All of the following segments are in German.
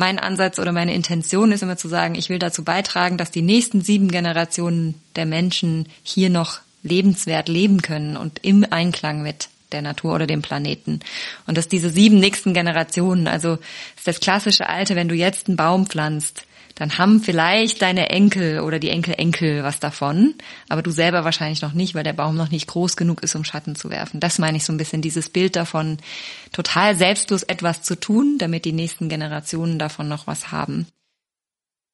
mein Ansatz oder meine Intention ist immer zu sagen, ich will dazu beitragen, dass die nächsten sieben Generationen der Menschen hier noch lebenswert leben können und im Einklang mit der Natur oder dem Planeten. Und dass diese sieben nächsten Generationen, also ist das klassische Alte, wenn du jetzt einen Baum pflanzt, dann haben vielleicht deine Enkel oder die Enkel-Enkel was davon, aber du selber wahrscheinlich noch nicht, weil der Baum noch nicht groß genug ist, um Schatten zu werfen. Das meine ich so ein bisschen, dieses Bild davon, total selbstlos etwas zu tun, damit die nächsten Generationen davon noch was haben.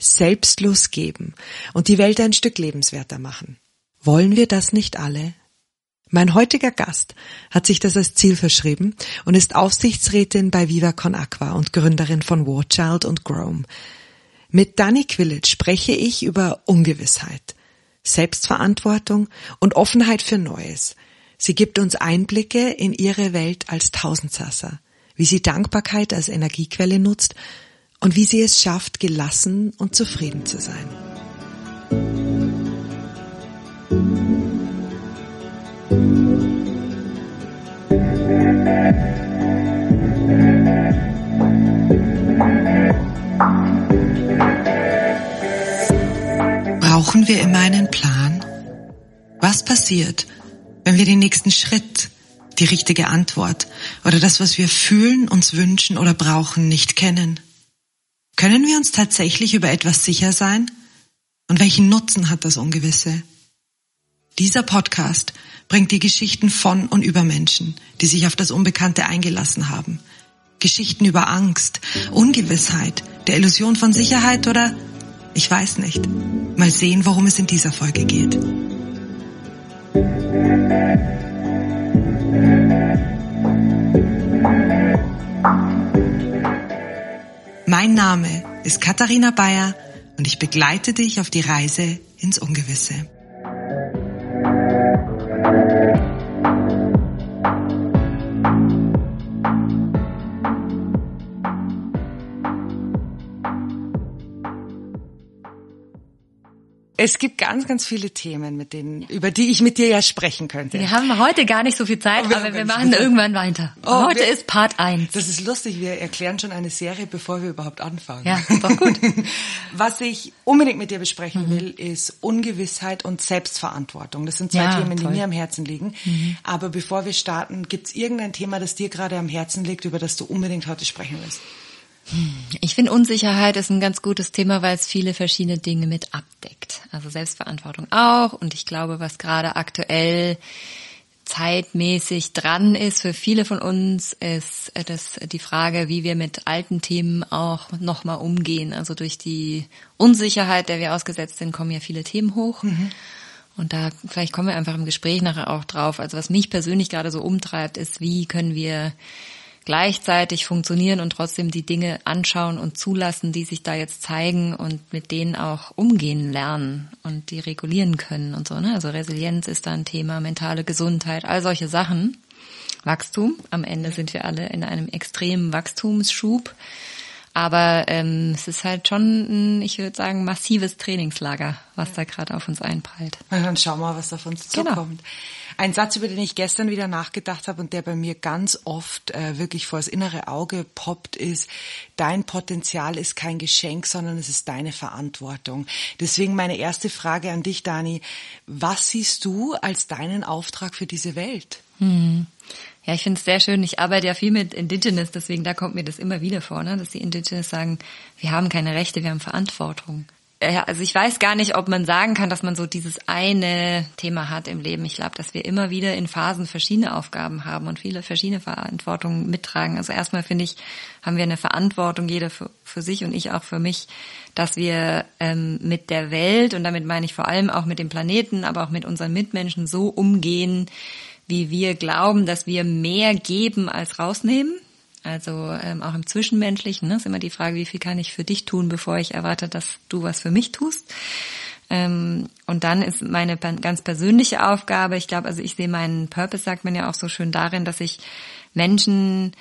Selbstlos geben und die Welt ein Stück lebenswerter machen. Wollen wir das nicht alle? Mein heutiger Gast hat sich das als Ziel verschrieben und ist Aufsichtsrätin bei Viva Con Aqua und Gründerin von Warchild und Grome. Mit Dani Quillett spreche ich über Ungewissheit, Selbstverantwortung und Offenheit für Neues. Sie gibt uns Einblicke in ihre Welt als Tausendsasser, wie sie Dankbarkeit als Energiequelle nutzt und wie sie es schafft, gelassen und zufrieden zu sein. Brauchen wir immer einen Plan? Was passiert, wenn wir den nächsten Schritt, die richtige Antwort oder das, was wir fühlen, uns wünschen oder brauchen, nicht kennen? Können wir uns tatsächlich über etwas sicher sein? Und welchen Nutzen hat das Ungewisse? Dieser Podcast bringt die Geschichten von und über Menschen, die sich auf das Unbekannte eingelassen haben. Geschichten über Angst, Ungewissheit, der Illusion von Sicherheit oder ich weiß nicht. Mal sehen, worum es in dieser Folge geht. Mein Name ist Katharina Bayer und ich begleite dich auf die Reise ins Ungewisse. Es gibt ganz, ganz viele Themen, mit denen, über die ich mit dir ja sprechen könnte. Wir haben heute gar nicht so viel Zeit, aber wir, aber wir machen irgendwann weiter. Oh, heute wir, ist Part 1. Das ist lustig, wir erklären schon eine Serie, bevor wir überhaupt anfangen. Ja, doch gut. Was ich unbedingt mit dir besprechen mhm. will, ist Ungewissheit und Selbstverantwortung. Das sind zwei ja, Themen, toll. die mir am Herzen liegen. Mhm. Aber bevor wir starten, gibt es irgendein Thema, das dir gerade am Herzen liegt, über das du unbedingt heute sprechen willst? Ich finde Unsicherheit ist ein ganz gutes Thema, weil es viele verschiedene Dinge mit abdeckt. Also Selbstverantwortung auch. Und ich glaube, was gerade aktuell zeitmäßig dran ist für viele von uns, ist das die Frage, wie wir mit alten Themen auch nochmal umgehen. Also durch die Unsicherheit, der wir ausgesetzt sind, kommen ja viele Themen hoch. Mhm. Und da vielleicht kommen wir einfach im Gespräch nachher auch drauf. Also was mich persönlich gerade so umtreibt, ist, wie können wir gleichzeitig funktionieren und trotzdem die Dinge anschauen und zulassen, die sich da jetzt zeigen und mit denen auch umgehen lernen und die regulieren können und so. Ne? Also Resilienz ist da ein Thema, mentale Gesundheit, all solche Sachen. Wachstum. Am Ende sind wir alle in einem extremen Wachstumsschub. Aber ähm, es ist halt schon, ein, ich würde sagen, massives Trainingslager, was da gerade auf uns einprallt. Na, dann schauen wir, was auf uns genau. Ein Satz, über den ich gestern wieder nachgedacht habe und der bei mir ganz oft äh, wirklich vor das innere Auge poppt, ist, dein Potenzial ist kein Geschenk, sondern es ist deine Verantwortung. Deswegen meine erste Frage an dich, Dani. Was siehst du als deinen Auftrag für diese Welt? Hm. Ja, ich finde es sehr schön. Ich arbeite ja viel mit Indigenous, deswegen da kommt mir das immer wieder vor, ne? dass die Indigenous sagen, wir haben keine Rechte, wir haben Verantwortung also ich weiß gar nicht, ob man sagen kann, dass man so dieses eine Thema hat im Leben. Ich glaube, dass wir immer wieder in Phasen verschiedene Aufgaben haben und viele verschiedene Verantwortungen mittragen. Also erstmal finde ich, haben wir eine Verantwortung, jeder für, für sich und ich auch für mich, dass wir ähm, mit der Welt, und damit meine ich vor allem auch mit dem Planeten, aber auch mit unseren Mitmenschen so umgehen, wie wir glauben, dass wir mehr geben als rausnehmen also ähm, auch im Zwischenmenschlichen ne, ist immer die Frage, wie viel kann ich für dich tun, bevor ich erwarte, dass du was für mich tust. Ähm, und dann ist meine ganz persönliche Aufgabe, ich glaube, also ich sehe meinen Purpose, sagt man ja auch so schön darin, dass ich Menschen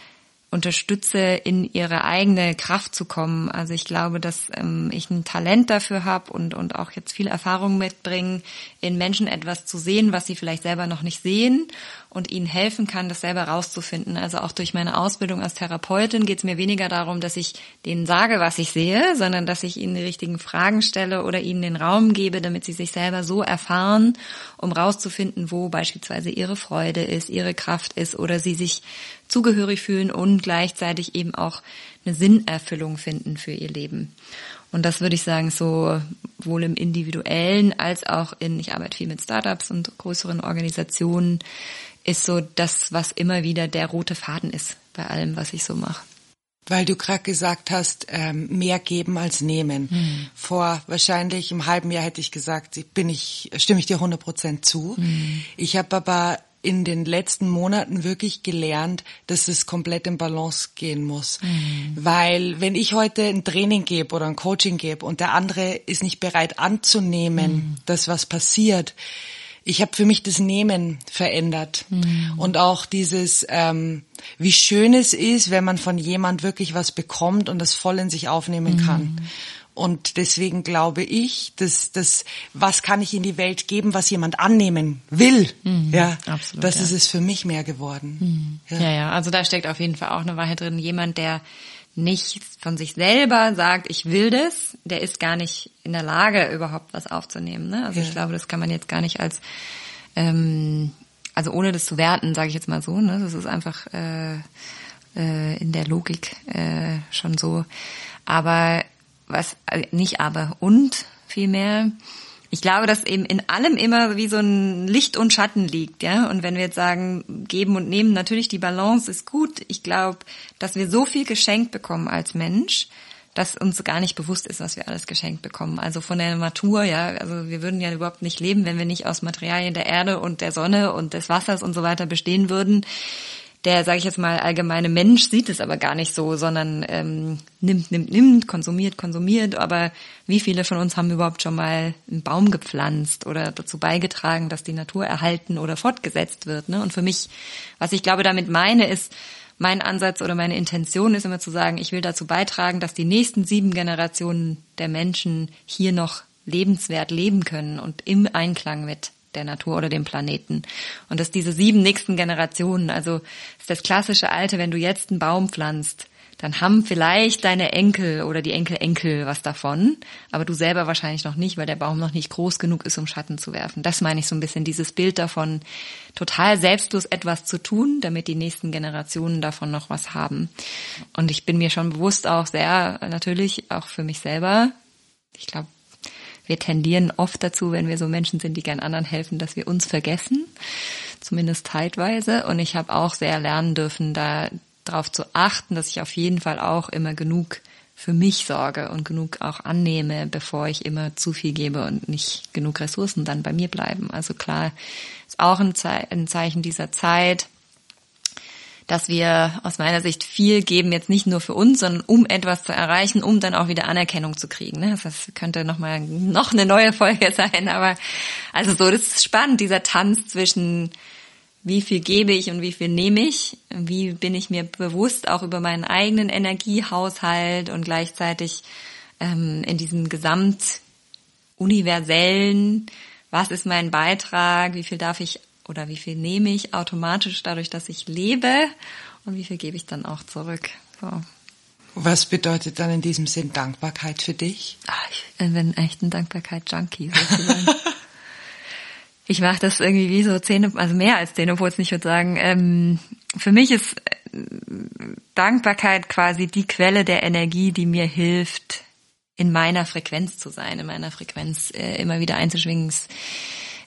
unterstütze, in ihre eigene Kraft zu kommen. Also ich glaube, dass ähm, ich ein Talent dafür habe und, und auch jetzt viel Erfahrung mitbringe, in Menschen etwas zu sehen, was sie vielleicht selber noch nicht sehen und ihnen helfen kann, das selber rauszufinden. Also auch durch meine Ausbildung als Therapeutin geht es mir weniger darum, dass ich denen sage, was ich sehe, sondern dass ich ihnen die richtigen Fragen stelle oder ihnen den Raum gebe, damit sie sich selber so erfahren, um rauszufinden, wo beispielsweise ihre Freude ist, ihre Kraft ist oder sie sich zugehörig fühlen und gleichzeitig eben auch eine Sinnerfüllung finden für ihr Leben. Und das würde ich sagen, so wohl im individuellen als auch in, ich arbeite viel mit Startups und größeren Organisationen, ist so das, was immer wieder der rote Faden ist bei allem, was ich so mache. Weil du gerade gesagt hast, ähm, mehr geben als nehmen. Hm. Vor wahrscheinlich einem halben Jahr hätte ich gesagt, bin ich, stimme ich dir 100 Prozent zu. Hm. Ich habe aber in den letzten Monaten wirklich gelernt, dass es komplett in Balance gehen muss. Mhm. Weil wenn ich heute ein Training gebe oder ein Coaching gebe und der andere ist nicht bereit anzunehmen, mhm. dass was passiert, ich habe für mich das Nehmen verändert mhm. und auch dieses, ähm, wie schön es ist, wenn man von jemand wirklich was bekommt und das voll in sich aufnehmen kann. Und deswegen glaube ich, dass das, was kann ich in die Welt geben, was jemand annehmen will, mhm, ja, absolut, das ja. ist es für mich mehr geworden. Mhm. Ja. ja, ja, also da steckt auf jeden Fall auch eine Wahrheit drin. Jemand, der nicht von sich selber sagt, ich will das, der ist gar nicht in der Lage, überhaupt was aufzunehmen. Ne? Also ja. ich glaube, das kann man jetzt gar nicht als, ähm, also ohne das zu werten, sage ich jetzt mal so. Ne? Das ist einfach äh, äh, in der Logik äh, schon so. Aber was, also nicht aber und vielmehr, ich glaube, dass eben in allem immer wie so ein Licht und Schatten liegt, ja. Und wenn wir jetzt sagen, geben und nehmen, natürlich die Balance ist gut. Ich glaube, dass wir so viel geschenkt bekommen als Mensch, dass uns gar nicht bewusst ist, was wir alles geschenkt bekommen. Also von der Natur, ja, also wir würden ja überhaupt nicht leben, wenn wir nicht aus Materialien der Erde und der Sonne und des Wassers und so weiter bestehen würden der, sage ich jetzt mal, allgemeine Mensch sieht es aber gar nicht so, sondern ähm, nimmt, nimmt, nimmt, konsumiert, konsumiert. Aber wie viele von uns haben überhaupt schon mal einen Baum gepflanzt oder dazu beigetragen, dass die Natur erhalten oder fortgesetzt wird? Ne? Und für mich, was ich glaube damit meine, ist, mein Ansatz oder meine Intention ist immer zu sagen, ich will dazu beitragen, dass die nächsten sieben Generationen der Menschen hier noch lebenswert leben können und im Einklang mit der Natur oder dem Planeten. Und dass diese sieben nächsten Generationen, also ist das klassische Alte, wenn du jetzt einen Baum pflanzt, dann haben vielleicht deine Enkel oder die Enkel-Enkel was davon, aber du selber wahrscheinlich noch nicht, weil der Baum noch nicht groß genug ist, um Schatten zu werfen. Das meine ich so ein bisschen, dieses Bild davon, total selbstlos etwas zu tun, damit die nächsten Generationen davon noch was haben. Und ich bin mir schon bewusst auch sehr, natürlich auch für mich selber, ich glaube, wir tendieren oft dazu, wenn wir so Menschen sind, die gern anderen helfen, dass wir uns vergessen, zumindest zeitweise. Und ich habe auch sehr lernen dürfen, da darauf zu achten, dass ich auf jeden Fall auch immer genug für mich sorge und genug auch annehme, bevor ich immer zu viel gebe und nicht genug Ressourcen dann bei mir bleiben. Also klar, ist auch ein, Ze ein Zeichen dieser Zeit, dass wir aus meiner Sicht viel geben, jetzt nicht nur für uns, sondern um etwas zu erreichen, um dann auch wieder Anerkennung zu kriegen. Ne? Das könnte nochmal noch eine neue Folge sein, aber also so, das ist spannend, dieser Tanz zwischen wie viel gebe ich und wie viel nehme ich, wie bin ich mir bewusst auch über meinen eigenen Energiehaushalt und gleichzeitig ähm, in diesem gesamt universellen, was ist mein Beitrag, wie viel darf ich oder wie viel nehme ich automatisch dadurch, dass ich lebe und wie viel gebe ich dann auch zurück. So. Was bedeutet dann in diesem Sinn Dankbarkeit für dich? Ach, ich bin echt ein Dankbarkeit-Junkie sozusagen. ich mache das irgendwie wie so Zähne, also mehr als Zähneputzen, ich würde sagen. Ähm, für mich ist äh, Dankbarkeit quasi die Quelle der Energie, die mir hilft, in meiner Frequenz zu sein, in meiner Frequenz äh, immer wieder einzuschwingen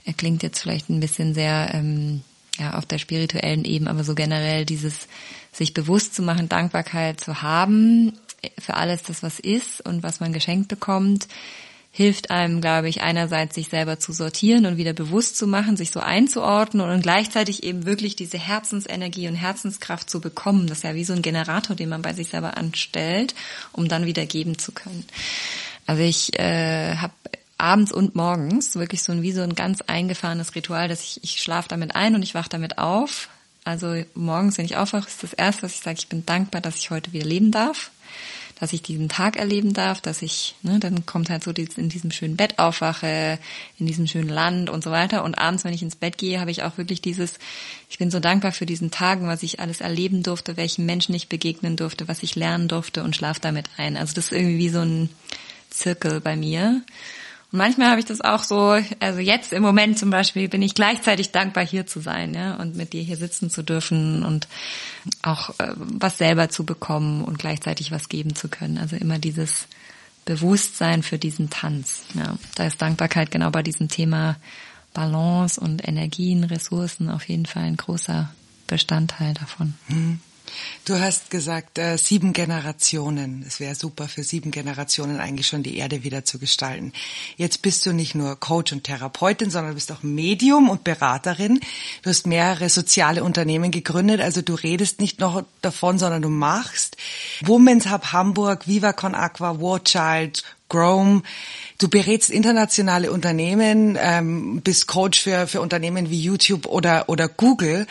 er klingt jetzt vielleicht ein bisschen sehr ähm, ja, auf der spirituellen Ebene, aber so generell dieses sich bewusst zu machen, Dankbarkeit zu haben für alles das, was ist und was man geschenkt bekommt, hilft einem, glaube ich, einerseits sich selber zu sortieren und wieder bewusst zu machen, sich so einzuordnen und gleichzeitig eben wirklich diese Herzensenergie und Herzenskraft zu bekommen. Das ist ja wie so ein Generator, den man bei sich selber anstellt, um dann wieder geben zu können. Also ich äh, habe abends und morgens wirklich so ein wie so ein ganz eingefahrenes Ritual, dass ich ich schlafe damit ein und ich wache damit auf. Also morgens, wenn ich aufwache, ist das erste, was ich sage, ich bin dankbar, dass ich heute wieder leben darf dass ich diesen Tag erleben darf, dass ich, ne, dann kommt halt so in diesem schönen Bett aufwache, in diesem schönen Land und so weiter. Und abends, wenn ich ins Bett gehe, habe ich auch wirklich dieses, ich bin so dankbar für diesen Tag, was ich alles erleben durfte, welchen Menschen ich begegnen durfte, was ich lernen durfte und schlaf damit ein. Also das ist irgendwie wie so ein Zirkel bei mir. Und manchmal habe ich das auch so, also jetzt im Moment zum Beispiel bin ich gleichzeitig dankbar hier zu sein, ja, und mit dir hier sitzen zu dürfen und auch äh, was selber zu bekommen und gleichzeitig was geben zu können. Also immer dieses Bewusstsein für diesen Tanz. Ja, da ist Dankbarkeit genau bei diesem Thema Balance und Energien, Ressourcen auf jeden Fall ein großer Bestandteil davon. Mhm. Du hast gesagt, äh, sieben Generationen. Es wäre super für sieben Generationen eigentlich schon die Erde wieder zu gestalten. Jetzt bist du nicht nur Coach und Therapeutin, sondern bist auch Medium und Beraterin. Du hast mehrere soziale Unternehmen gegründet. Also du redest nicht noch davon, sondern du machst. Women's Hub Hamburg, Viva Con Aqua, War Child, Grome. Du berätst internationale Unternehmen, ähm, bist Coach für, für Unternehmen wie YouTube oder, oder Google.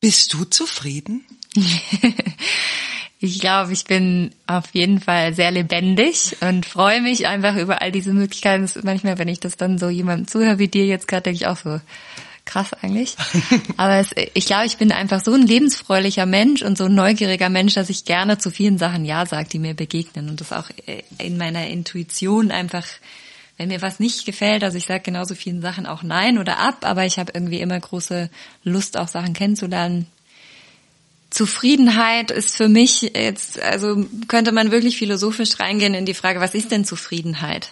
Bist du zufrieden? ich glaube, ich bin auf jeden Fall sehr lebendig und freue mich einfach über all diese Möglichkeiten. Manchmal, wenn ich das dann so jemandem zuhöre wie dir jetzt gerade, denke ich auch so, krass eigentlich. Aber es, ich glaube, ich bin einfach so ein lebensfreulicher Mensch und so ein neugieriger Mensch, dass ich gerne zu vielen Sachen Ja sage, die mir begegnen und das auch äh, in meiner Intuition einfach, wenn mir was nicht gefällt, also ich sage genauso vielen Sachen auch Nein oder ab, aber ich habe irgendwie immer große Lust, auch Sachen kennenzulernen, Zufriedenheit ist für mich jetzt, also könnte man wirklich philosophisch reingehen in die Frage, was ist denn Zufriedenheit?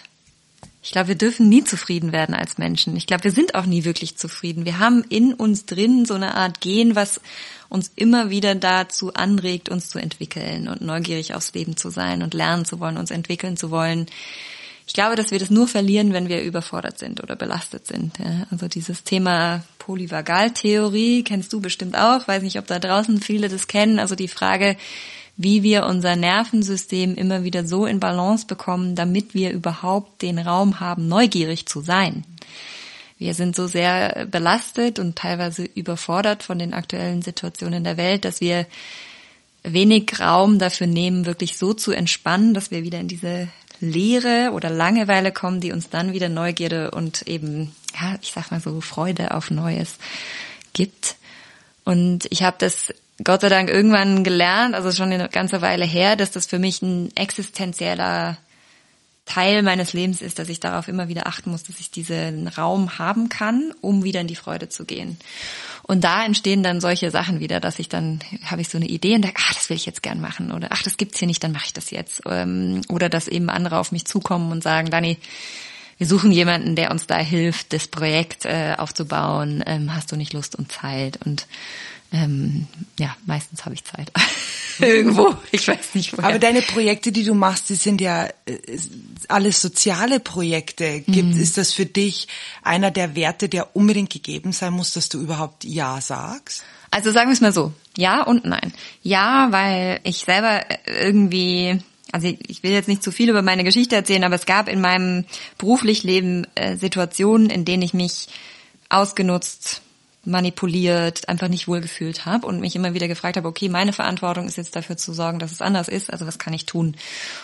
Ich glaube, wir dürfen nie zufrieden werden als Menschen. Ich glaube, wir sind auch nie wirklich zufrieden. Wir haben in uns drin so eine Art Gen, was uns immer wieder dazu anregt, uns zu entwickeln und neugierig aufs Leben zu sein und lernen zu wollen, uns entwickeln zu wollen. Ich glaube, dass wir das nur verlieren, wenn wir überfordert sind oder belastet sind. Ja. Also dieses Thema Polyvagaltheorie kennst du bestimmt auch. Weiß nicht, ob da draußen viele das kennen. Also die Frage, wie wir unser Nervensystem immer wieder so in Balance bekommen, damit wir überhaupt den Raum haben, neugierig zu sein. Wir sind so sehr belastet und teilweise überfordert von den aktuellen Situationen der Welt, dass wir wenig Raum dafür nehmen, wirklich so zu entspannen, dass wir wieder in diese Leere oder Langeweile kommen, die uns dann wieder Neugierde und eben, ja, ich sag mal so, Freude auf Neues gibt. Und ich habe das Gott sei Dank irgendwann gelernt, also schon eine ganze Weile her, dass das für mich ein existenzieller Teil meines Lebens ist, dass ich darauf immer wieder achten muss, dass ich diesen Raum haben kann, um wieder in die Freude zu gehen. Und da entstehen dann solche Sachen wieder, dass ich dann habe ich so eine Idee und denke, ah, das will ich jetzt gern machen oder ach, das gibt's hier nicht, dann mache ich das jetzt. Ähm, oder dass eben andere auf mich zukommen und sagen, Dani, wir suchen jemanden, der uns da hilft, das Projekt äh, aufzubauen. Ähm, hast du nicht Lust und Zeit? Und ähm, ja, meistens habe ich Zeit. Irgendwo, ich weiß nicht woher. Aber deine Projekte, die du machst, die sind ja äh, alles soziale Projekte. Gibt, mhm. Ist das für dich einer der Werte, der unbedingt gegeben sein muss, dass du überhaupt Ja sagst? Also sagen wir es mal so, ja und nein. Ja, weil ich selber irgendwie also ich will jetzt nicht zu viel über meine Geschichte erzählen, aber es gab in meinem beruflich Leben äh, Situationen, in denen ich mich ausgenutzt manipuliert, einfach nicht wohlgefühlt habe und mich immer wieder gefragt habe, okay, meine Verantwortung ist jetzt dafür zu sorgen, dass es anders ist, also was kann ich tun?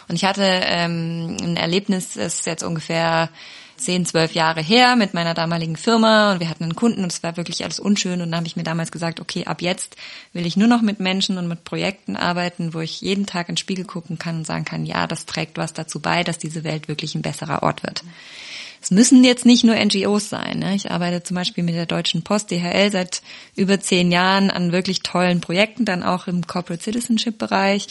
Und ich hatte ähm, ein Erlebnis, das ist jetzt ungefähr zehn, zwölf Jahre her mit meiner damaligen Firma und wir hatten einen Kunden und es war wirklich alles unschön und dann habe ich mir damals gesagt, okay, ab jetzt will ich nur noch mit Menschen und mit Projekten arbeiten, wo ich jeden Tag in den Spiegel gucken kann und sagen kann, ja, das trägt was dazu bei, dass diese Welt wirklich ein besserer Ort wird. Es müssen jetzt nicht nur NGOs sein. Ne? Ich arbeite zum Beispiel mit der Deutschen Post, DHL, seit über zehn Jahren an wirklich tollen Projekten, dann auch im Corporate Citizenship Bereich,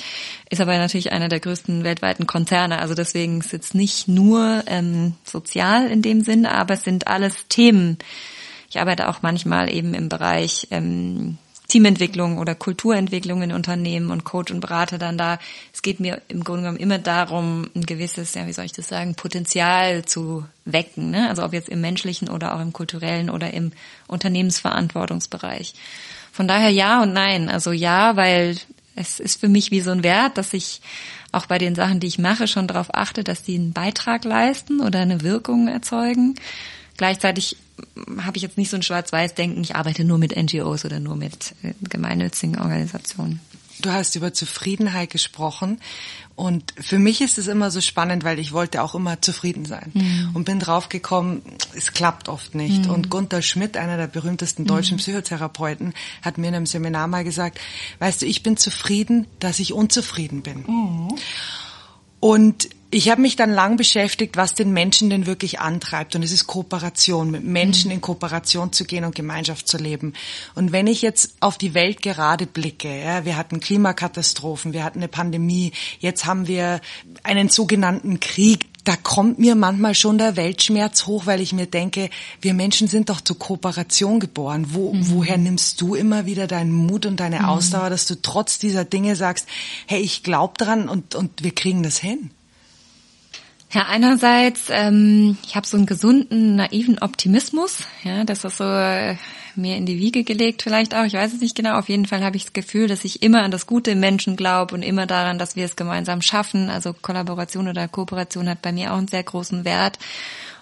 ist aber natürlich einer der größten weltweiten Konzerne. Also deswegen ist es nicht nur ähm, sozial in dem Sinn, aber es sind alles Themen. Ich arbeite auch manchmal eben im Bereich ähm, Teamentwicklung oder Kulturentwicklung in Unternehmen und Coach und Berater dann da. Es geht mir im Grunde genommen immer darum, ein gewisses, ja, wie soll ich das sagen, Potenzial zu wecken. Ne? Also ob jetzt im menschlichen oder auch im kulturellen oder im Unternehmensverantwortungsbereich. Von daher ja und nein. Also ja, weil es ist für mich wie so ein Wert, dass ich auch bei den Sachen, die ich mache, schon darauf achte, dass die einen Beitrag leisten oder eine Wirkung erzeugen. Gleichzeitig habe ich jetzt nicht so ein Schwarz-Weiß-Denken, ich arbeite nur mit NGOs oder nur mit äh, gemeinnützigen Organisationen. Du hast über Zufriedenheit gesprochen und für mich ist es immer so spannend, weil ich wollte auch immer zufrieden sein mhm. und bin draufgekommen, es klappt oft nicht. Mhm. Und Gunther Schmidt, einer der berühmtesten deutschen mhm. Psychotherapeuten, hat mir in einem Seminar mal gesagt, weißt du, ich bin zufrieden, dass ich unzufrieden bin. Mhm. Und ich habe mich dann lang beschäftigt, was den Menschen denn wirklich antreibt. Und es ist Kooperation, mit Menschen mhm. in Kooperation zu gehen und Gemeinschaft zu leben. Und wenn ich jetzt auf die Welt gerade blicke, ja, wir hatten Klimakatastrophen, wir hatten eine Pandemie, jetzt haben wir einen sogenannten Krieg, da kommt mir manchmal schon der Weltschmerz hoch, weil ich mir denke, wir Menschen sind doch zur Kooperation geboren. Wo, mhm. Woher nimmst du immer wieder deinen Mut und deine mhm. Ausdauer, dass du trotz dieser Dinge sagst, hey, ich glaube dran und, und wir kriegen das hin? Ja, einerseits, ähm, ich habe so einen gesunden, naiven Optimismus. Ja, das ist so äh, mir in die Wiege gelegt vielleicht auch. Ich weiß es nicht genau. Auf jeden Fall habe ich das Gefühl, dass ich immer an das Gute im Menschen glaube und immer daran, dass wir es gemeinsam schaffen. Also Kollaboration oder Kooperation hat bei mir auch einen sehr großen Wert.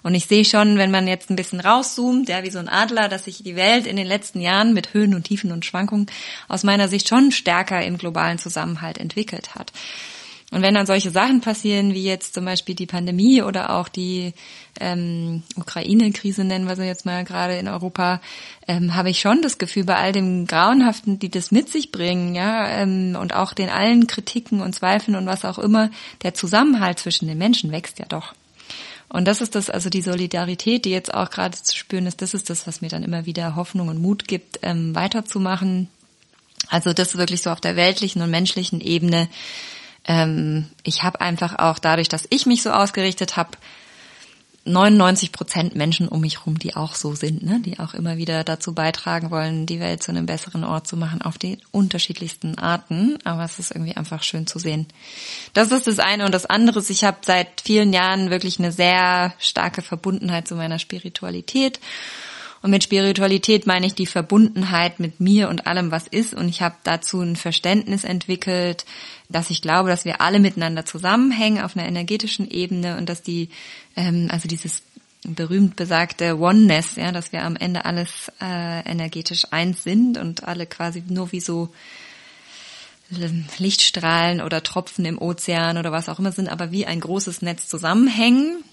Und ich sehe schon, wenn man jetzt ein bisschen rauszoomt, ja, wie so ein Adler, dass sich die Welt in den letzten Jahren mit Höhen und Tiefen und Schwankungen aus meiner Sicht schon stärker im globalen Zusammenhalt entwickelt hat. Und wenn dann solche Sachen passieren, wie jetzt zum Beispiel die Pandemie oder auch die ähm, Ukraine-Krise, nennen wir sie jetzt mal gerade in Europa, ähm, habe ich schon das Gefühl, bei all dem Grauenhaften, die das mit sich bringen, ja, ähm, und auch den allen Kritiken und Zweifeln und was auch immer, der Zusammenhalt zwischen den Menschen wächst ja doch. Und das ist das, also die Solidarität, die jetzt auch gerade zu spüren ist, das ist das, was mir dann immer wieder Hoffnung und Mut gibt, ähm, weiterzumachen. Also das wirklich so auf der weltlichen und menschlichen Ebene ähm, ich habe einfach auch dadurch, dass ich mich so ausgerichtet habe, 99 Prozent Menschen um mich rum, die auch so sind, ne? die auch immer wieder dazu beitragen wollen, die Welt zu einem besseren Ort zu machen, auf die unterschiedlichsten Arten. Aber es ist irgendwie einfach schön zu sehen. Das ist das eine. Und das andere ist, ich habe seit vielen Jahren wirklich eine sehr starke Verbundenheit zu meiner Spiritualität und mit Spiritualität meine ich die Verbundenheit mit mir und allem, was ist. Und ich habe dazu ein Verständnis entwickelt, dass ich glaube, dass wir alle miteinander zusammenhängen auf einer energetischen Ebene und dass die, ähm, also dieses berühmt besagte Oneness, ja, dass wir am Ende alles äh, energetisch eins sind und alle quasi nur wie so ähm, Lichtstrahlen oder Tropfen im Ozean oder was auch immer sind, aber wie ein großes Netz zusammenhängen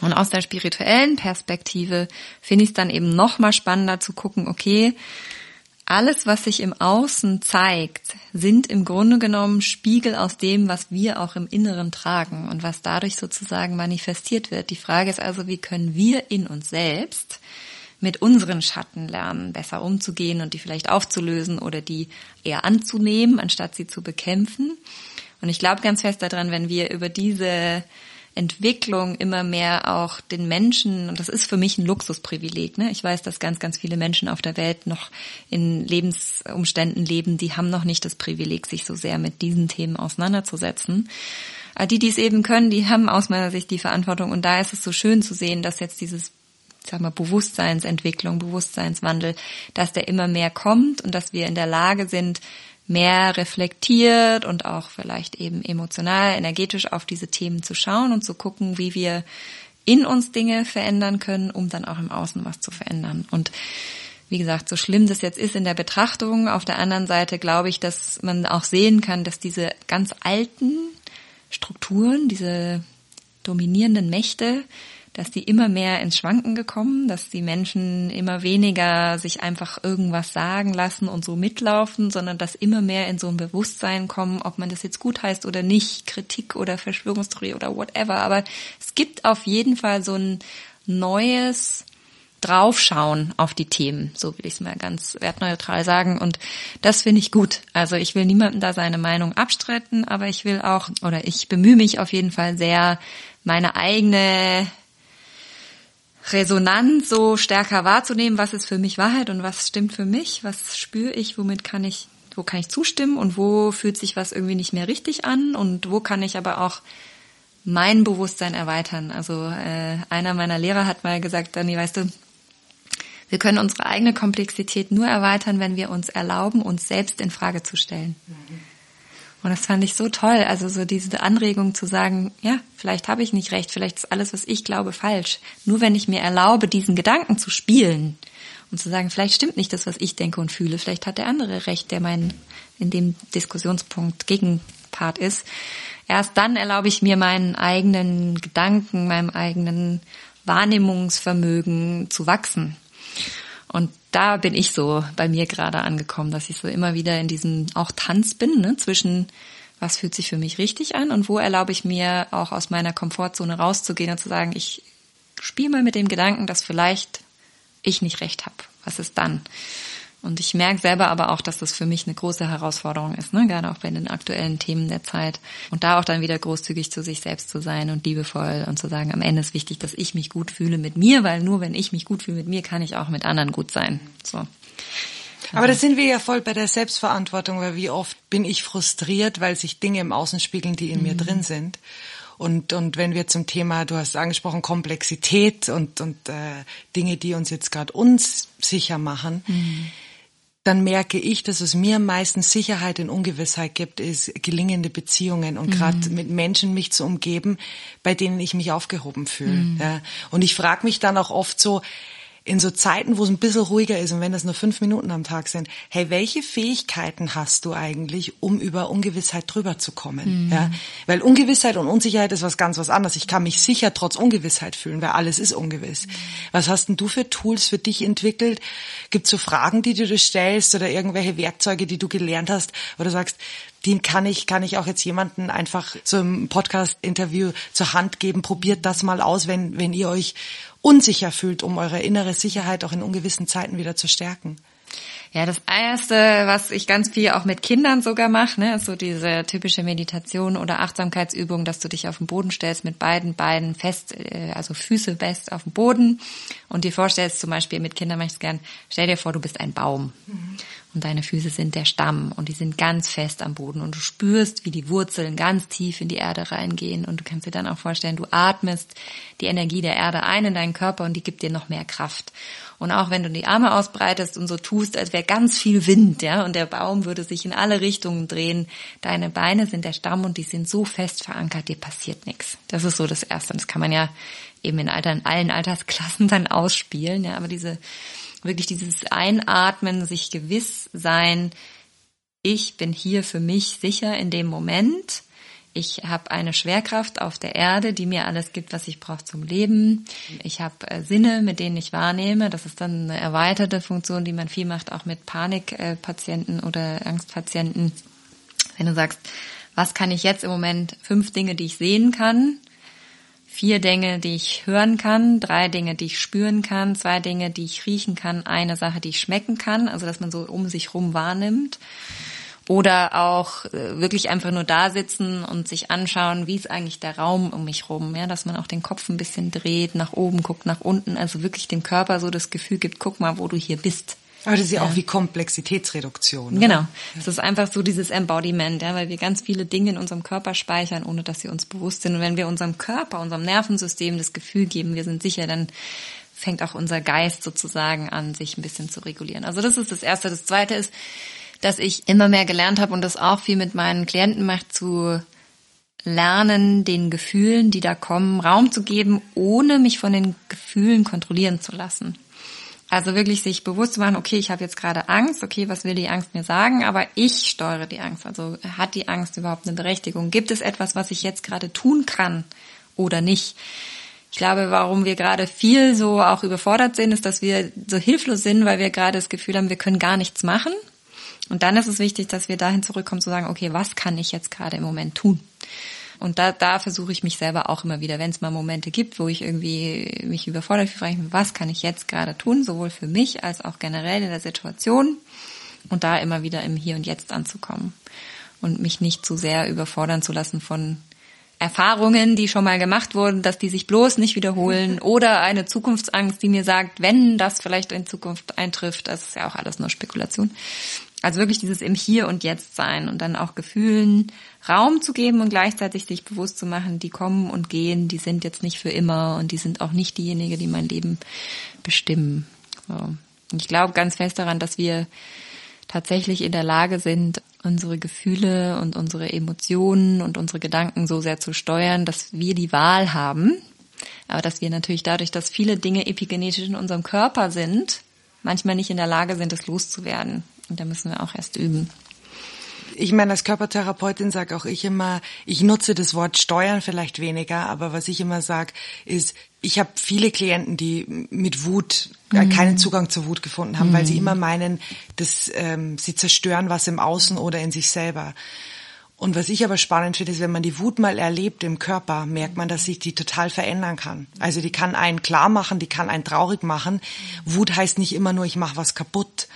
und aus der spirituellen Perspektive finde ich es dann eben noch mal spannender zu gucken, okay, alles, was sich im Außen zeigt, sind im Grunde genommen Spiegel aus dem, was wir auch im Inneren tragen und was dadurch sozusagen manifestiert wird. Die Frage ist also, wie können wir in uns selbst mit unseren Schatten lernen, besser umzugehen und die vielleicht aufzulösen oder die eher anzunehmen, anstatt sie zu bekämpfen. Und ich glaube ganz fest daran, wenn wir über diese Entwicklung immer mehr auch den Menschen, und das ist für mich ein Luxusprivileg, ne? ich weiß, dass ganz, ganz viele Menschen auf der Welt noch in Lebensumständen leben, die haben noch nicht das Privileg, sich so sehr mit diesen Themen auseinanderzusetzen. Aber die, die es eben können, die haben aus meiner Sicht die Verantwortung. Und da ist es so schön zu sehen, dass jetzt dieses sag mal, Bewusstseinsentwicklung, Bewusstseinswandel, dass der immer mehr kommt und dass wir in der Lage sind, mehr reflektiert und auch vielleicht eben emotional, energetisch auf diese Themen zu schauen und zu gucken, wie wir in uns Dinge verändern können, um dann auch im Außen was zu verändern. Und wie gesagt, so schlimm das jetzt ist in der Betrachtung, auf der anderen Seite glaube ich, dass man auch sehen kann, dass diese ganz alten Strukturen, diese dominierenden Mächte, dass die immer mehr ins Schwanken gekommen, dass die Menschen immer weniger sich einfach irgendwas sagen lassen und so mitlaufen, sondern dass immer mehr in so ein Bewusstsein kommen, ob man das jetzt gut heißt oder nicht, Kritik oder Verschwörungstheorie oder whatever. Aber es gibt auf jeden Fall so ein neues draufschauen auf die Themen, so will ich es mal ganz wertneutral sagen. Und das finde ich gut. Also ich will niemandem da seine Meinung abstreiten, aber ich will auch, oder ich bemühe mich auf jeden Fall sehr, meine eigene Resonanz so stärker wahrzunehmen, was ist für mich Wahrheit und was stimmt für mich, was spüre ich, womit kann ich, wo kann ich zustimmen und wo fühlt sich was irgendwie nicht mehr richtig an und wo kann ich aber auch mein Bewusstsein erweitern. Also äh, einer meiner Lehrer hat mal gesagt, Dani, weißt du, wir können unsere eigene Komplexität nur erweitern, wenn wir uns erlauben, uns selbst in Frage zu stellen. Und das fand ich so toll. Also so diese Anregung zu sagen, ja, vielleicht habe ich nicht recht, vielleicht ist alles, was ich glaube, falsch. Nur wenn ich mir erlaube, diesen Gedanken zu spielen und zu sagen, vielleicht stimmt nicht das, was ich denke und fühle, vielleicht hat der andere recht, der mein in dem Diskussionspunkt Gegenpart ist. Erst dann erlaube ich mir meinen eigenen Gedanken, meinem eigenen Wahrnehmungsvermögen zu wachsen. Da bin ich so bei mir gerade angekommen, dass ich so immer wieder in diesem auch Tanz bin, ne, zwischen was fühlt sich für mich richtig an und wo erlaube ich mir auch aus meiner Komfortzone rauszugehen und zu sagen, ich spiele mal mit dem Gedanken, dass vielleicht ich nicht recht habe. Was ist dann? Und ich merke selber aber auch, dass das für mich eine große Herausforderung ist, ne? gerade auch bei den aktuellen Themen der Zeit. Und da auch dann wieder großzügig zu sich selbst zu sein und liebevoll und zu sagen, am Ende ist wichtig, dass ich mich gut fühle mit mir, weil nur wenn ich mich gut fühle mit mir, kann ich auch mit anderen gut sein. So. Aber da sind wir ja voll bei der Selbstverantwortung, weil wie oft bin ich frustriert, weil sich Dinge im Außen spiegeln, die in mhm. mir drin sind. Und, und wenn wir zum Thema, du hast angesprochen, Komplexität und, und äh, Dinge, die uns jetzt gerade unsicher machen, mhm dann merke ich, dass es mir meistens Sicherheit in Ungewissheit gibt, ist gelingende Beziehungen und gerade mhm. mit Menschen mich zu umgeben, bei denen ich mich aufgehoben fühle. Mhm. Ja. Und ich frage mich dann auch oft so, in so Zeiten, wo es ein bisschen ruhiger ist und wenn das nur fünf Minuten am Tag sind, hey, welche Fähigkeiten hast du eigentlich, um über Ungewissheit drüber zu kommen? Mhm. Ja, weil Ungewissheit und Unsicherheit ist was ganz was anderes. Ich kann mich sicher trotz Ungewissheit fühlen, weil alles ist ungewiss. Mhm. Was hast denn du für Tools für dich entwickelt? Gibt es so Fragen, die du dir stellst oder irgendwelche Werkzeuge, die du gelernt hast, oder sagst, den kann ich, kann ich auch jetzt jemanden einfach so im Podcast-Interview zur Hand geben. Probiert das mal aus, wenn, wenn ihr euch unsicher fühlt, um eure innere Sicherheit auch in ungewissen Zeiten wieder zu stärken? Ja, das erste, was ich ganz viel auch mit Kindern sogar mache, ne, ist so diese typische Meditation oder Achtsamkeitsübung, dass du dich auf den Boden stellst mit beiden Beinen fest, äh, also Füße fest auf dem Boden und dir vorstellst, zum Beispiel mit Kindern mache ich es gern, stell dir vor, du bist ein Baum. Mhm und deine Füße sind der Stamm und die sind ganz fest am Boden und du spürst, wie die Wurzeln ganz tief in die Erde reingehen und du kannst dir dann auch vorstellen, du atmest die Energie der Erde ein in deinen Körper und die gibt dir noch mehr Kraft. Und auch wenn du die Arme ausbreitest und so tust, als wäre ganz viel Wind, ja, und der Baum würde sich in alle Richtungen drehen, deine Beine sind der Stamm und die sind so fest verankert, dir passiert nichts. Das ist so das Erste. Und das kann man ja eben in allen Altersklassen dann ausspielen, ja, aber diese wirklich dieses Einatmen, sich gewiss sein, ich bin hier für mich sicher in dem Moment. Ich habe eine Schwerkraft auf der Erde, die mir alles gibt, was ich brauche zum Leben. Ich habe äh, Sinne, mit denen ich wahrnehme. Das ist dann eine erweiterte Funktion, die man viel macht, auch mit Panikpatienten oder Angstpatienten. Wenn du sagst, was kann ich jetzt im Moment? Fünf Dinge, die ich sehen kann vier Dinge, die ich hören kann, drei Dinge, die ich spüren kann, zwei Dinge, die ich riechen kann, eine Sache, die ich schmecken kann, also dass man so um sich rum wahrnimmt. Oder auch äh, wirklich einfach nur da sitzen und sich anschauen, wie ist eigentlich der Raum um mich rum, ja, dass man auch den Kopf ein bisschen dreht, nach oben guckt, nach unten, also wirklich dem Körper so das Gefühl gibt, guck mal, wo du hier bist. Aber das ist ja, ja. auch wie Komplexitätsreduktion. Genau. Es ist einfach so dieses Embodiment, ja, weil wir ganz viele Dinge in unserem Körper speichern, ohne dass sie uns bewusst sind. Und wenn wir unserem Körper, unserem Nervensystem das Gefühl geben, wir sind sicher, dann fängt auch unser Geist sozusagen an, sich ein bisschen zu regulieren. Also das ist das Erste. Das Zweite ist, dass ich immer mehr gelernt habe und das auch viel mit meinen Klienten macht, zu lernen, den Gefühlen, die da kommen, Raum zu geben, ohne mich von den Gefühlen kontrollieren zu lassen. Also wirklich sich bewusst zu machen, okay, ich habe jetzt gerade Angst, okay, was will die Angst mir sagen, aber ich steuere die Angst. Also hat die Angst überhaupt eine Berechtigung? Gibt es etwas, was ich jetzt gerade tun kann oder nicht? Ich glaube, warum wir gerade viel so auch überfordert sind, ist, dass wir so hilflos sind, weil wir gerade das Gefühl haben, wir können gar nichts machen. Und dann ist es wichtig, dass wir dahin zurückkommen zu sagen, okay, was kann ich jetzt gerade im Moment tun? Und da, da versuche ich mich selber auch immer wieder, wenn es mal Momente gibt, wo ich irgendwie mich überfordert fühle, was kann ich jetzt gerade tun, sowohl für mich als auch generell in der Situation und da immer wieder im Hier und Jetzt anzukommen und mich nicht zu sehr überfordern zu lassen von Erfahrungen, die schon mal gemacht wurden, dass die sich bloß nicht wiederholen oder eine Zukunftsangst, die mir sagt, wenn das vielleicht in Zukunft eintrifft, das ist ja auch alles nur Spekulation. Also wirklich dieses im Hier und Jetzt sein und dann auch Gefühlen Raum zu geben und gleichzeitig sich bewusst zu machen, die kommen und gehen, die sind jetzt nicht für immer und die sind auch nicht diejenigen, die mein Leben bestimmen. So. Und ich glaube ganz fest daran, dass wir tatsächlich in der Lage sind, unsere Gefühle und unsere Emotionen und unsere Gedanken so sehr zu steuern, dass wir die Wahl haben, aber dass wir natürlich dadurch, dass viele Dinge epigenetisch in unserem Körper sind, manchmal nicht in der Lage sind, es loszuwerden. Und da müssen wir auch erst üben. Ich meine, als Körpertherapeutin sage auch ich immer, ich nutze das Wort steuern vielleicht weniger, aber was ich immer sage, ist, ich habe viele Klienten, die mit Wut äh, mhm. keinen Zugang zur Wut gefunden haben, mhm. weil sie mhm. immer meinen, dass ähm, sie zerstören was im Außen oder in sich selber. Und was ich aber spannend finde, ist, wenn man die Wut mal erlebt im Körper, merkt man, dass sich die total verändern kann. Also die kann einen klar machen, die kann einen traurig machen. Wut heißt nicht immer nur, ich mache was kaputt.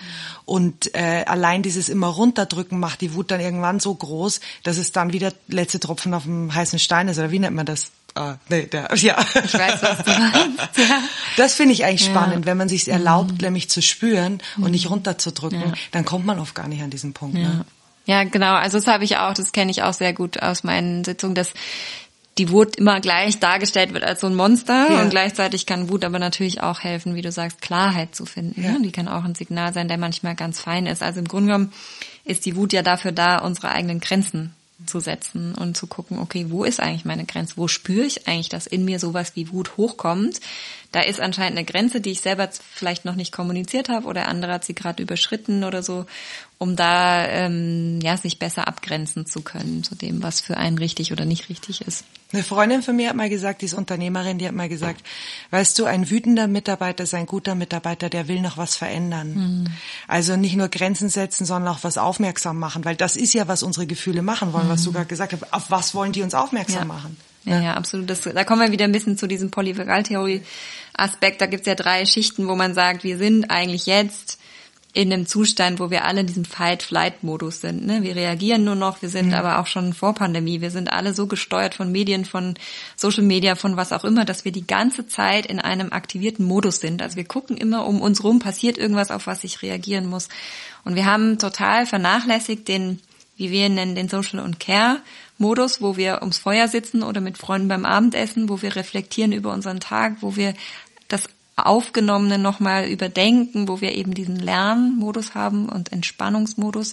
Und äh, allein dieses immer runterdrücken macht die Wut dann irgendwann so groß, dass es dann wieder letzte Tropfen auf dem heißen Stein ist. Oder wie nennt man das? Ah, nee, der, ja. Ich weiß, was du meinst. Ja. Das finde ich eigentlich spannend, wenn man sich erlaubt, mhm. nämlich zu spüren und nicht runterzudrücken, ja. dann kommt man oft gar nicht an diesen Punkt. Ja. Ne? Ja, genau. Also das habe ich auch, das kenne ich auch sehr gut aus meinen Sitzungen, dass die Wut immer gleich dargestellt wird als so ein Monster ja. und gleichzeitig kann Wut aber natürlich auch helfen, wie du sagst, Klarheit zu finden. Ja. Die kann auch ein Signal sein, der manchmal ganz fein ist. Also im Grunde genommen ist die Wut ja dafür da, unsere eigenen Grenzen zu setzen und zu gucken, okay, wo ist eigentlich meine Grenze? Wo spüre ich eigentlich, dass in mir sowas wie Wut hochkommt? Da ist anscheinend eine Grenze, die ich selber vielleicht noch nicht kommuniziert habe oder andere hat sie gerade überschritten oder so, um da ähm, ja sich besser abgrenzen zu können zu dem, was für einen richtig oder nicht richtig ist. Eine Freundin von mir hat mal gesagt, die ist Unternehmerin, die hat mal gesagt, weißt du, ein wütender Mitarbeiter ist ein guter Mitarbeiter, der will noch was verändern. Mhm. Also nicht nur Grenzen setzen, sondern auch was aufmerksam machen, weil das ist ja, was unsere Gefühle machen wollen, mhm. was du gerade gesagt hast. Auf was wollen die uns aufmerksam ja. machen? Ja, ja, absolut. Das, da kommen wir wieder ein bisschen zu diesem Polyvagaltheorie-Aspekt. Da gibt's ja drei Schichten, wo man sagt, wir sind eigentlich jetzt in einem Zustand, wo wir alle in diesem Fight-Flight-Modus sind. Ne? Wir reagieren nur noch, wir sind mhm. aber auch schon vor Pandemie. Wir sind alle so gesteuert von Medien, von Social Media, von was auch immer, dass wir die ganze Zeit in einem aktivierten Modus sind. Also wir gucken immer um uns rum, passiert irgendwas, auf was ich reagieren muss. Und wir haben total vernachlässigt den, wie wir ihn nennen, den Social und Care Modus, wo wir ums Feuer sitzen oder mit Freunden beim Abendessen, wo wir reflektieren über unseren Tag, wo wir das Aufgenommene nochmal überdenken, wo wir eben diesen Lernmodus haben und Entspannungsmodus.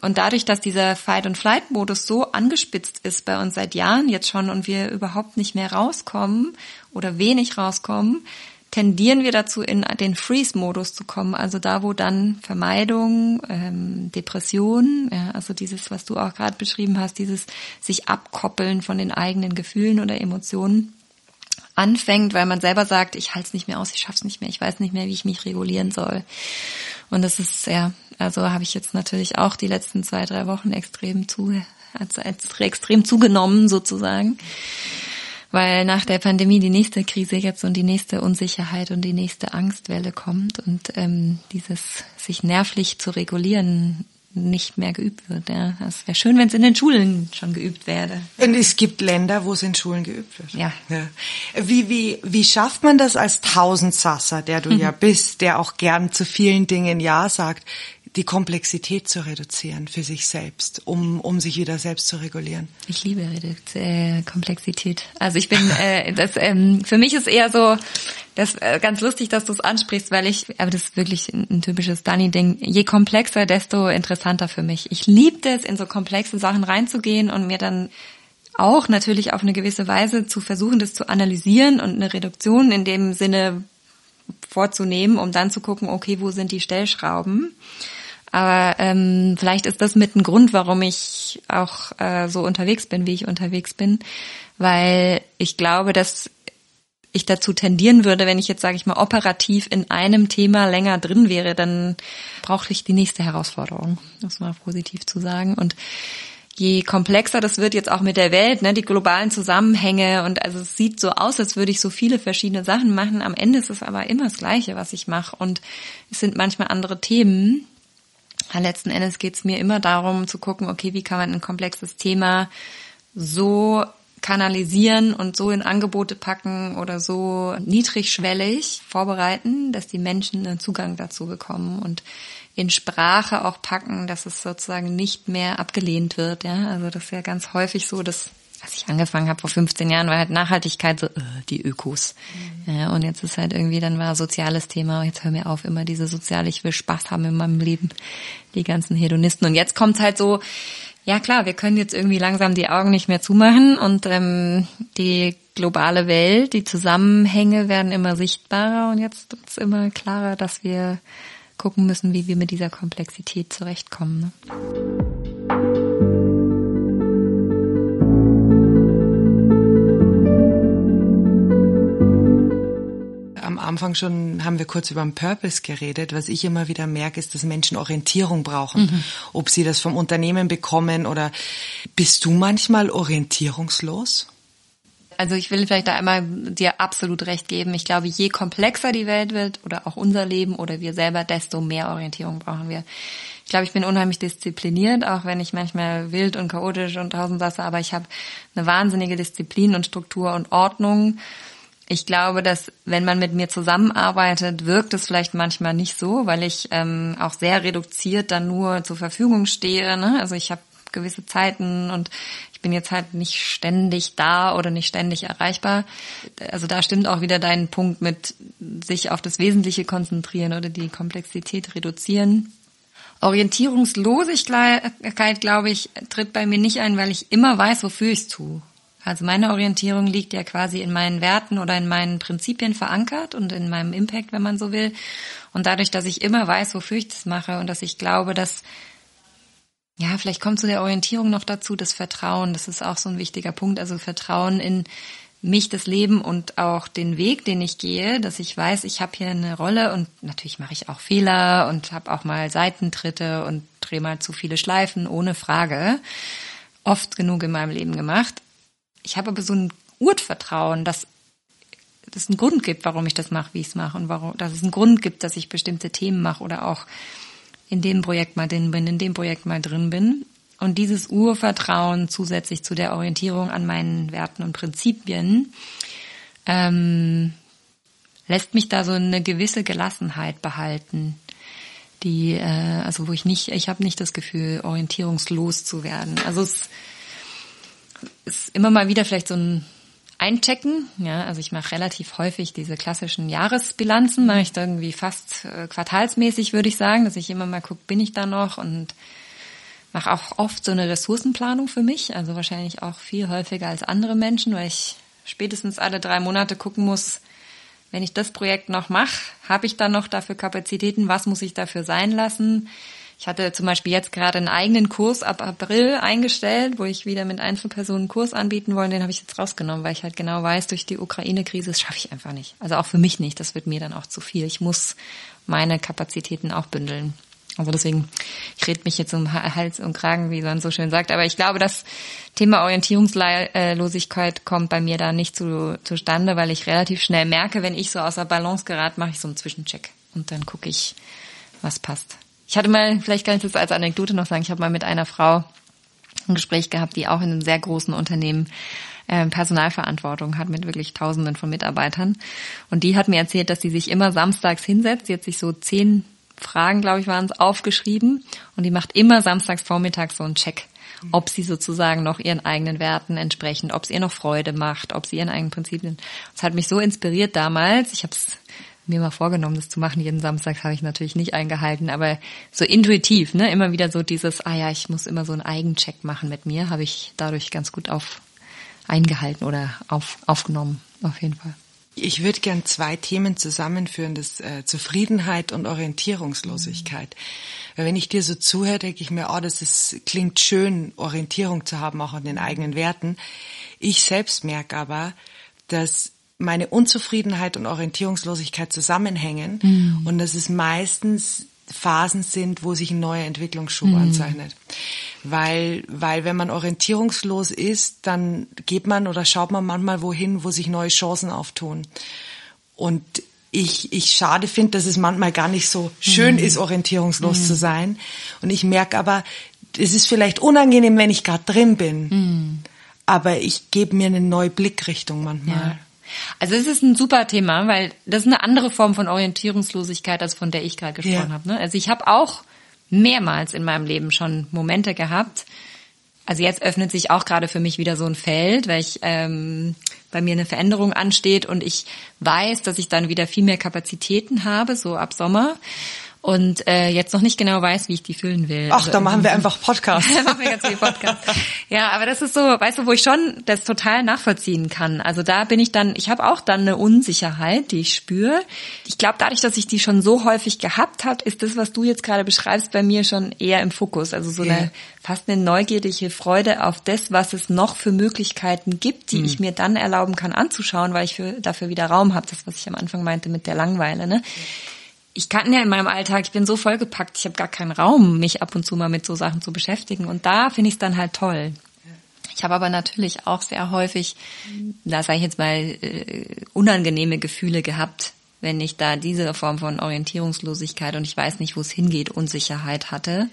Und dadurch, dass dieser Fight- and Flight-Modus so angespitzt ist bei uns seit Jahren jetzt schon und wir überhaupt nicht mehr rauskommen oder wenig rauskommen, tendieren wir dazu, in den Freeze-Modus zu kommen, also da, wo dann Vermeidung, ähm, Depression, ja, also dieses, was du auch gerade beschrieben hast, dieses sich abkoppeln von den eigenen Gefühlen oder Emotionen, anfängt, weil man selber sagt, ich halte es nicht mehr aus, ich schaff's nicht mehr, ich weiß nicht mehr, wie ich mich regulieren soll. Und das ist ja, also habe ich jetzt natürlich auch die letzten zwei, drei Wochen extrem zu, also extrem zugenommen sozusagen. Weil nach der Pandemie die nächste Krise jetzt und die nächste Unsicherheit und die nächste Angstwelle kommt und ähm, dieses sich nervlich zu regulieren nicht mehr geübt wird. Ja. Es wäre schön, wenn es in den Schulen schon geübt werde. Und es gibt Länder, wo es in Schulen geübt wird. Ja. ja. Wie, wie, wie schafft man das als Tausendsasser, der du mhm. ja bist, der auch gern zu vielen Dingen Ja sagt, die Komplexität zu reduzieren für sich selbst, um, um sich wieder selbst zu regulieren? Ich liebe Redu äh, Komplexität. Also ich bin, äh, das, ähm, für mich ist eher so, das äh, ganz lustig, dass du es ansprichst, weil ich, aber das ist wirklich ein, ein typisches Dani-Ding. Je komplexer, desto interessanter für mich. Ich liebte es, in so komplexe Sachen reinzugehen und mir dann auch natürlich auf eine gewisse Weise zu versuchen, das zu analysieren und eine Reduktion in dem Sinne vorzunehmen, um dann zu gucken, okay, wo sind die Stellschrauben? Aber ähm, vielleicht ist das mit ein Grund, warum ich auch äh, so unterwegs bin, wie ich unterwegs bin, weil ich glaube, dass ich dazu tendieren würde, wenn ich jetzt, sage ich mal, operativ in einem Thema länger drin wäre, dann brauche ich die nächste Herausforderung, muss mal positiv zu sagen. Und je komplexer das wird jetzt auch mit der Welt, ne, die globalen Zusammenhänge und also es sieht so aus, als würde ich so viele verschiedene Sachen machen. Am Ende ist es aber immer das Gleiche, was ich mache und es sind manchmal andere Themen, letzten Endes geht es mir immer darum zu gucken, okay, wie kann man ein komplexes Thema so kanalisieren und so in Angebote packen oder so niedrigschwellig vorbereiten, dass die Menschen einen Zugang dazu bekommen und in Sprache auch packen, dass es sozusagen nicht mehr abgelehnt wird. Ja, also das ist ja ganz häufig so, dass als ich angefangen habe vor 15 Jahren, war halt Nachhaltigkeit so, äh, die Ökos. Mhm. Ja, und jetzt ist halt irgendwie, dann war soziales Thema, jetzt hör mir auf, immer diese soziale, ich will Spaß haben in meinem Leben, die ganzen Hedonisten. Und jetzt kommt's halt so, ja klar, wir können jetzt irgendwie langsam die Augen nicht mehr zumachen und ähm, die globale Welt, die Zusammenhänge werden immer sichtbarer und jetzt ist immer klarer, dass wir gucken müssen, wie wir mit dieser Komplexität zurechtkommen. Ne? Anfang schon haben wir kurz über den Purpose geredet. Was ich immer wieder merke, ist, dass Menschen Orientierung brauchen. Mhm. Ob sie das vom Unternehmen bekommen oder bist du manchmal orientierungslos? Also ich will vielleicht da einmal dir absolut recht geben. Ich glaube, je komplexer die Welt wird oder auch unser Leben oder wir selber, desto mehr Orientierung brauchen wir. Ich glaube, ich bin unheimlich diszipliniert, auch wenn ich manchmal wild und chaotisch und tausend Sasse, aber ich habe eine wahnsinnige Disziplin und Struktur und Ordnung ich glaube, dass wenn man mit mir zusammenarbeitet, wirkt es vielleicht manchmal nicht so, weil ich ähm, auch sehr reduziert dann nur zur Verfügung stehe. Ne? Also ich habe gewisse Zeiten und ich bin jetzt halt nicht ständig da oder nicht ständig erreichbar. Also da stimmt auch wieder dein Punkt mit sich auf das Wesentliche konzentrieren oder die Komplexität reduzieren. Orientierungslosigkeit, glaube ich, tritt bei mir nicht ein, weil ich immer weiß, wofür ich es tue. Also meine Orientierung liegt ja quasi in meinen Werten oder in meinen Prinzipien verankert und in meinem Impact, wenn man so will. Und dadurch, dass ich immer weiß, wofür ich das mache und dass ich glaube, dass ja, vielleicht kommt zu der Orientierung noch dazu das Vertrauen. Das ist auch so ein wichtiger Punkt. Also Vertrauen in mich, das Leben und auch den Weg, den ich gehe, dass ich weiß, ich habe hier eine Rolle und natürlich mache ich auch Fehler und habe auch mal Seitentritte und drehe mal zu viele Schleifen, ohne Frage. Oft genug in meinem Leben gemacht. Ich habe aber so ein Urvertrauen, dass es einen Grund gibt, warum ich das mache, wie ich es mache und warum, dass es einen Grund gibt, dass ich bestimmte Themen mache oder auch in dem Projekt mal drin bin, in dem Projekt mal drin bin. Und dieses Urvertrauen zusätzlich zu der Orientierung an meinen Werten und Prinzipien ähm, lässt mich da so eine gewisse Gelassenheit behalten, die äh, also wo ich nicht, ich habe nicht das Gefühl orientierungslos zu werden. Also es ist immer mal wieder vielleicht so ein Einchecken. Ja, also ich mache relativ häufig diese klassischen Jahresbilanzen, mache ich da irgendwie fast äh, quartalsmäßig, würde ich sagen, dass ich immer mal gucke, bin ich da noch und mache auch oft so eine Ressourcenplanung für mich, also wahrscheinlich auch viel häufiger als andere Menschen, weil ich spätestens alle drei Monate gucken muss, wenn ich das Projekt noch mache, habe ich dann noch dafür Kapazitäten, was muss ich dafür sein lassen? Ich hatte zum Beispiel jetzt gerade einen eigenen Kurs ab April eingestellt, wo ich wieder mit Einzelpersonen einen Kurs anbieten wollte. Den habe ich jetzt rausgenommen, weil ich halt genau weiß, durch die Ukraine-Krise, schaffe ich einfach nicht. Also auch für mich nicht. Das wird mir dann auch zu viel. Ich muss meine Kapazitäten auch bündeln. Also deswegen, ich rede mich jetzt um Hals und Kragen, wie man so schön sagt. Aber ich glaube, das Thema Orientierungslosigkeit kommt bei mir da nicht zu, zustande, weil ich relativ schnell merke, wenn ich so außer Balance gerate, mache ich so einen Zwischencheck. Und dann gucke ich, was passt. Ich hatte mal, vielleicht kann ich das als Anekdote noch sagen, ich habe mal mit einer Frau ein Gespräch gehabt, die auch in einem sehr großen Unternehmen äh, Personalverantwortung hat mit wirklich Tausenden von Mitarbeitern. Und die hat mir erzählt, dass sie sich immer samstags hinsetzt. Sie hat sich so zehn Fragen, glaube ich, waren es, aufgeschrieben. Und die macht immer samstags vormittags so einen Check ob sie sozusagen noch ihren eigenen Werten entsprechen, ob es ihr noch Freude macht, ob sie ihren eigenen Prinzipien. Das hat mich so inspiriert damals. Ich habe es mir mal vorgenommen, das zu machen. Jeden Samstag habe ich natürlich nicht eingehalten, aber so intuitiv, ne, immer wieder so dieses, ah ja, ich muss immer so einen Eigencheck machen mit mir, habe ich dadurch ganz gut auf eingehalten oder auf, aufgenommen, auf jeden Fall. Ich würde gern zwei Themen zusammenführen, das äh, Zufriedenheit und Orientierungslosigkeit. Mhm. Weil wenn ich dir so zuhöre, denke ich mir, oh, das ist, klingt schön, Orientierung zu haben, auch an den eigenen Werten. Ich selbst merke aber, dass meine Unzufriedenheit und Orientierungslosigkeit zusammenhängen mhm. und dass es meistens Phasen sind, wo sich ein neuer Entwicklungsschub mhm. anzeichnet. Weil, weil wenn man orientierungslos ist, dann geht man oder schaut man manchmal wohin, wo sich neue Chancen auftun. Und ich, ich schade finde, dass es manchmal gar nicht so schön mhm. ist, orientierungslos mhm. zu sein. Und ich merke aber, es ist vielleicht unangenehm, wenn ich gerade drin bin. Mhm. Aber ich gebe mir eine neue Blickrichtung manchmal. Ja. Also es ist ein super Thema, weil das ist eine andere Form von Orientierungslosigkeit, als von der ich gerade gesprochen ja. habe. Ne? Also ich habe auch mehrmals in meinem Leben schon Momente gehabt, Also jetzt öffnet sich auch gerade für mich wieder so ein Feld, weil ich ähm, bei mir eine Veränderung ansteht und ich weiß, dass ich dann wieder viel mehr Kapazitäten habe, so ab Sommer und äh, jetzt noch nicht genau weiß, wie ich die füllen will. Ach, also, da machen wir einfach Podcast. machen wir ganz viel Podcast. Ja, aber das ist so, weißt du, wo ich schon das total nachvollziehen kann. Also da bin ich dann, ich habe auch dann eine Unsicherheit, die ich spüre. Ich glaube, dadurch, dass ich die schon so häufig gehabt habe, ist das, was du jetzt gerade beschreibst, bei mir schon eher im Fokus. Also so yeah. eine fast eine neugierige Freude auf das, was es noch für Möglichkeiten gibt, die mhm. ich mir dann erlauben kann anzuschauen, weil ich für, dafür wieder Raum habe. Das, was ich am Anfang meinte mit der Langweile. Ne? Ich kann ja in meinem Alltag, ich bin so vollgepackt, ich habe gar keinen Raum, mich ab und zu mal mit so Sachen zu beschäftigen. Und da finde ich es dann halt toll. Ich habe aber natürlich auch sehr häufig, da sage ich jetzt mal, äh, unangenehme Gefühle gehabt, wenn ich da diese Form von Orientierungslosigkeit und ich weiß nicht, wo es hingeht, Unsicherheit hatte.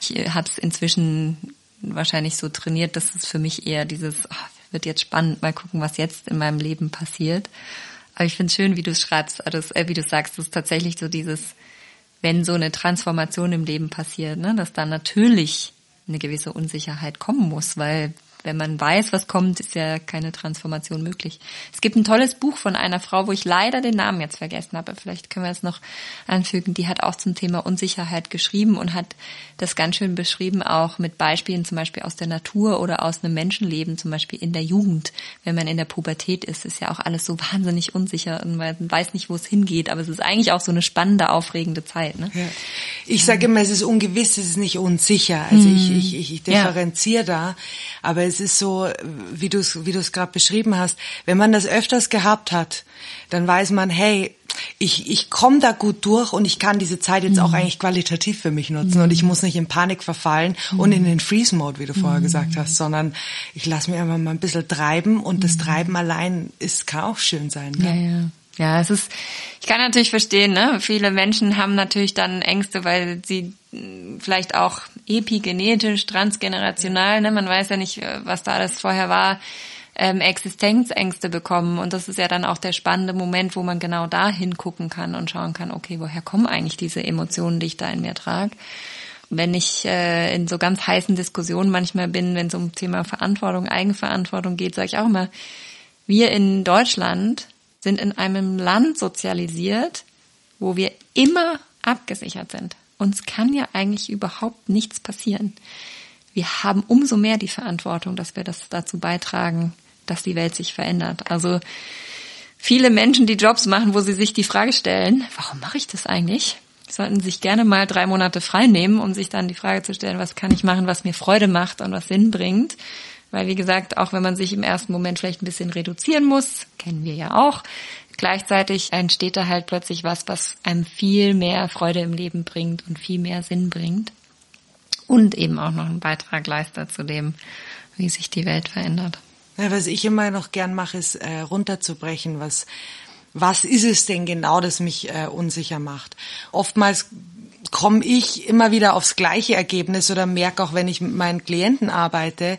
Ich äh, habe es inzwischen wahrscheinlich so trainiert, dass es für mich eher dieses, oh, wird jetzt spannend, mal gucken, was jetzt in meinem Leben passiert. Aber ich finde es schön, wie du es schreibst, also, äh, wie du sagst, das ist tatsächlich so dieses, wenn so eine Transformation im Leben passiert, ne, dass da natürlich eine gewisse Unsicherheit kommen muss, weil wenn man weiß, was kommt, ist ja keine Transformation möglich. Es gibt ein tolles Buch von einer Frau, wo ich leider den Namen jetzt vergessen habe. Vielleicht können wir es noch anfügen. Die hat auch zum Thema Unsicherheit geschrieben und hat das ganz schön beschrieben, auch mit Beispielen zum Beispiel aus der Natur oder aus einem Menschenleben, zum Beispiel in der Jugend. Wenn man in der Pubertät ist, ist ja auch alles so wahnsinnig unsicher und man weiß nicht, wo es hingeht. Aber es ist eigentlich auch so eine spannende, aufregende Zeit. Ne? Ja. Ich sage immer, es ist ungewiss, es ist nicht unsicher. Also mhm. ich, ich, ich differenziere ja. da. Aber es ist so, wie du es wie du es gerade beschrieben hast, wenn man das öfters gehabt hat, dann weiß man, hey, ich, ich komme da gut durch und ich kann diese Zeit jetzt mhm. auch eigentlich qualitativ für mich nutzen mhm. und ich muss nicht in Panik verfallen mhm. und in den Freeze-Mode, wie du vorher gesagt hast, sondern ich lasse mich einfach mal ein bisschen treiben und das mhm. Treiben allein ist, kann auch schön sein. Ne? Ja, ja. Ja, es ist, ich kann natürlich verstehen, ne? Viele Menschen haben natürlich dann Ängste, weil sie vielleicht auch epigenetisch, transgenerational, ne? Man weiß ja nicht, äh, was da das vorher war, ähm, Existenzängste bekommen. Und das ist ja dann auch der spannende Moment, wo man genau da hingucken kann und schauen kann, okay, woher kommen eigentlich diese Emotionen, die ich da in mir trage? Wenn ich äh, in so ganz heißen Diskussionen manchmal bin, wenn es um Thema Verantwortung, Eigenverantwortung geht, sage ich auch immer, wir in Deutschland sind in einem Land sozialisiert, wo wir immer abgesichert sind. Uns kann ja eigentlich überhaupt nichts passieren. Wir haben umso mehr die Verantwortung, dass wir das dazu beitragen, dass die Welt sich verändert. Also viele Menschen, die Jobs machen, wo sie sich die Frage stellen, warum mache ich das eigentlich? Sollten sich gerne mal drei Monate frei nehmen, um sich dann die Frage zu stellen, was kann ich machen, was mir Freude macht und was Sinn bringt. Weil, wie gesagt, auch wenn man sich im ersten Moment vielleicht ein bisschen reduzieren muss, kennen wir ja auch, gleichzeitig entsteht da halt plötzlich was, was einem viel mehr Freude im Leben bringt und viel mehr Sinn bringt. Und eben auch noch einen Beitrag leistet zu dem, wie sich die Welt verändert. Ja, was ich immer noch gern mache, ist äh, runterzubrechen, was was ist es denn genau, das mich äh, unsicher macht. Oftmals komme ich immer wieder aufs gleiche Ergebnis oder merke auch, wenn ich mit meinen Klienten arbeite,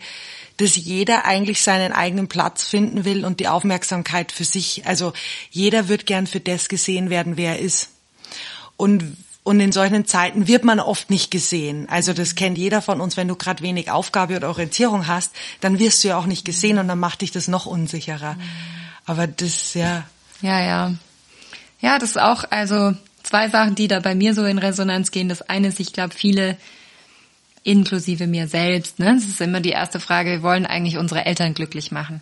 dass jeder eigentlich seinen eigenen Platz finden will und die Aufmerksamkeit für sich. Also jeder wird gern für das gesehen werden, wer er ist. Und und in solchen Zeiten wird man oft nicht gesehen. Also das kennt jeder von uns. Wenn du gerade wenig Aufgabe oder Orientierung hast, dann wirst du ja auch nicht gesehen und dann macht dich das noch unsicherer. Aber das, ja. Ja, ja. Ja, das ist auch, also zwei Sachen, die da bei mir so in Resonanz gehen. Das eine ist, ich glaube, viele inklusive mir selbst. Ne? Das ist immer die erste Frage, wir wollen eigentlich unsere Eltern glücklich machen.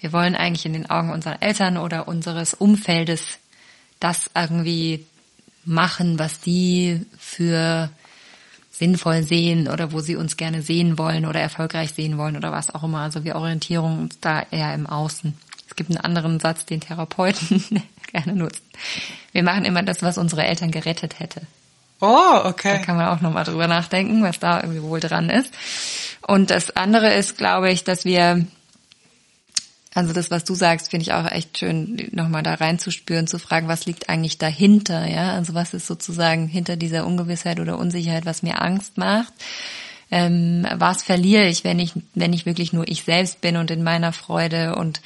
Wir wollen eigentlich in den Augen unserer Eltern oder unseres Umfeldes das irgendwie machen, was die für sinnvoll sehen oder wo sie uns gerne sehen wollen oder erfolgreich sehen wollen oder was auch immer. Also wir orientieren uns da eher im Außen. Es gibt einen anderen Satz, den Therapeuten gerne nutzen. Wir machen immer das, was unsere Eltern gerettet hätte. Oh, okay. Da kann man auch nochmal drüber nachdenken, was da irgendwie wohl dran ist. Und das andere ist, glaube ich, dass wir, also das, was du sagst, finde ich auch echt schön, nochmal da reinzuspüren, zu fragen, was liegt eigentlich dahinter, ja? Also was ist sozusagen hinter dieser Ungewissheit oder Unsicherheit, was mir Angst macht? Ähm, was verliere ich, wenn ich, wenn ich wirklich nur ich selbst bin und in meiner Freude und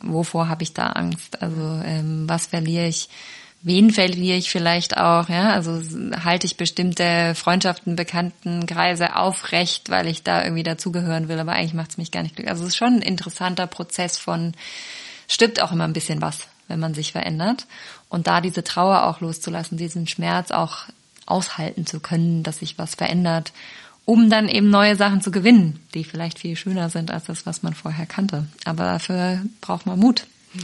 wovor habe ich da Angst? Also ähm, was verliere ich, wen verliere ich vielleicht auch, ja, also halte ich bestimmte Freundschaften, Bekannten, Kreise aufrecht, weil ich da irgendwie dazugehören will, aber eigentlich macht es mich gar nicht glücklich. Also es ist schon ein interessanter Prozess von, stimmt auch immer ein bisschen was, wenn man sich verändert. Und da diese Trauer auch loszulassen, diesen Schmerz auch aushalten zu können, dass sich was verändert, um dann eben neue Sachen zu gewinnen, die vielleicht viel schöner sind als das, was man vorher kannte. Aber dafür braucht man Mut. Mhm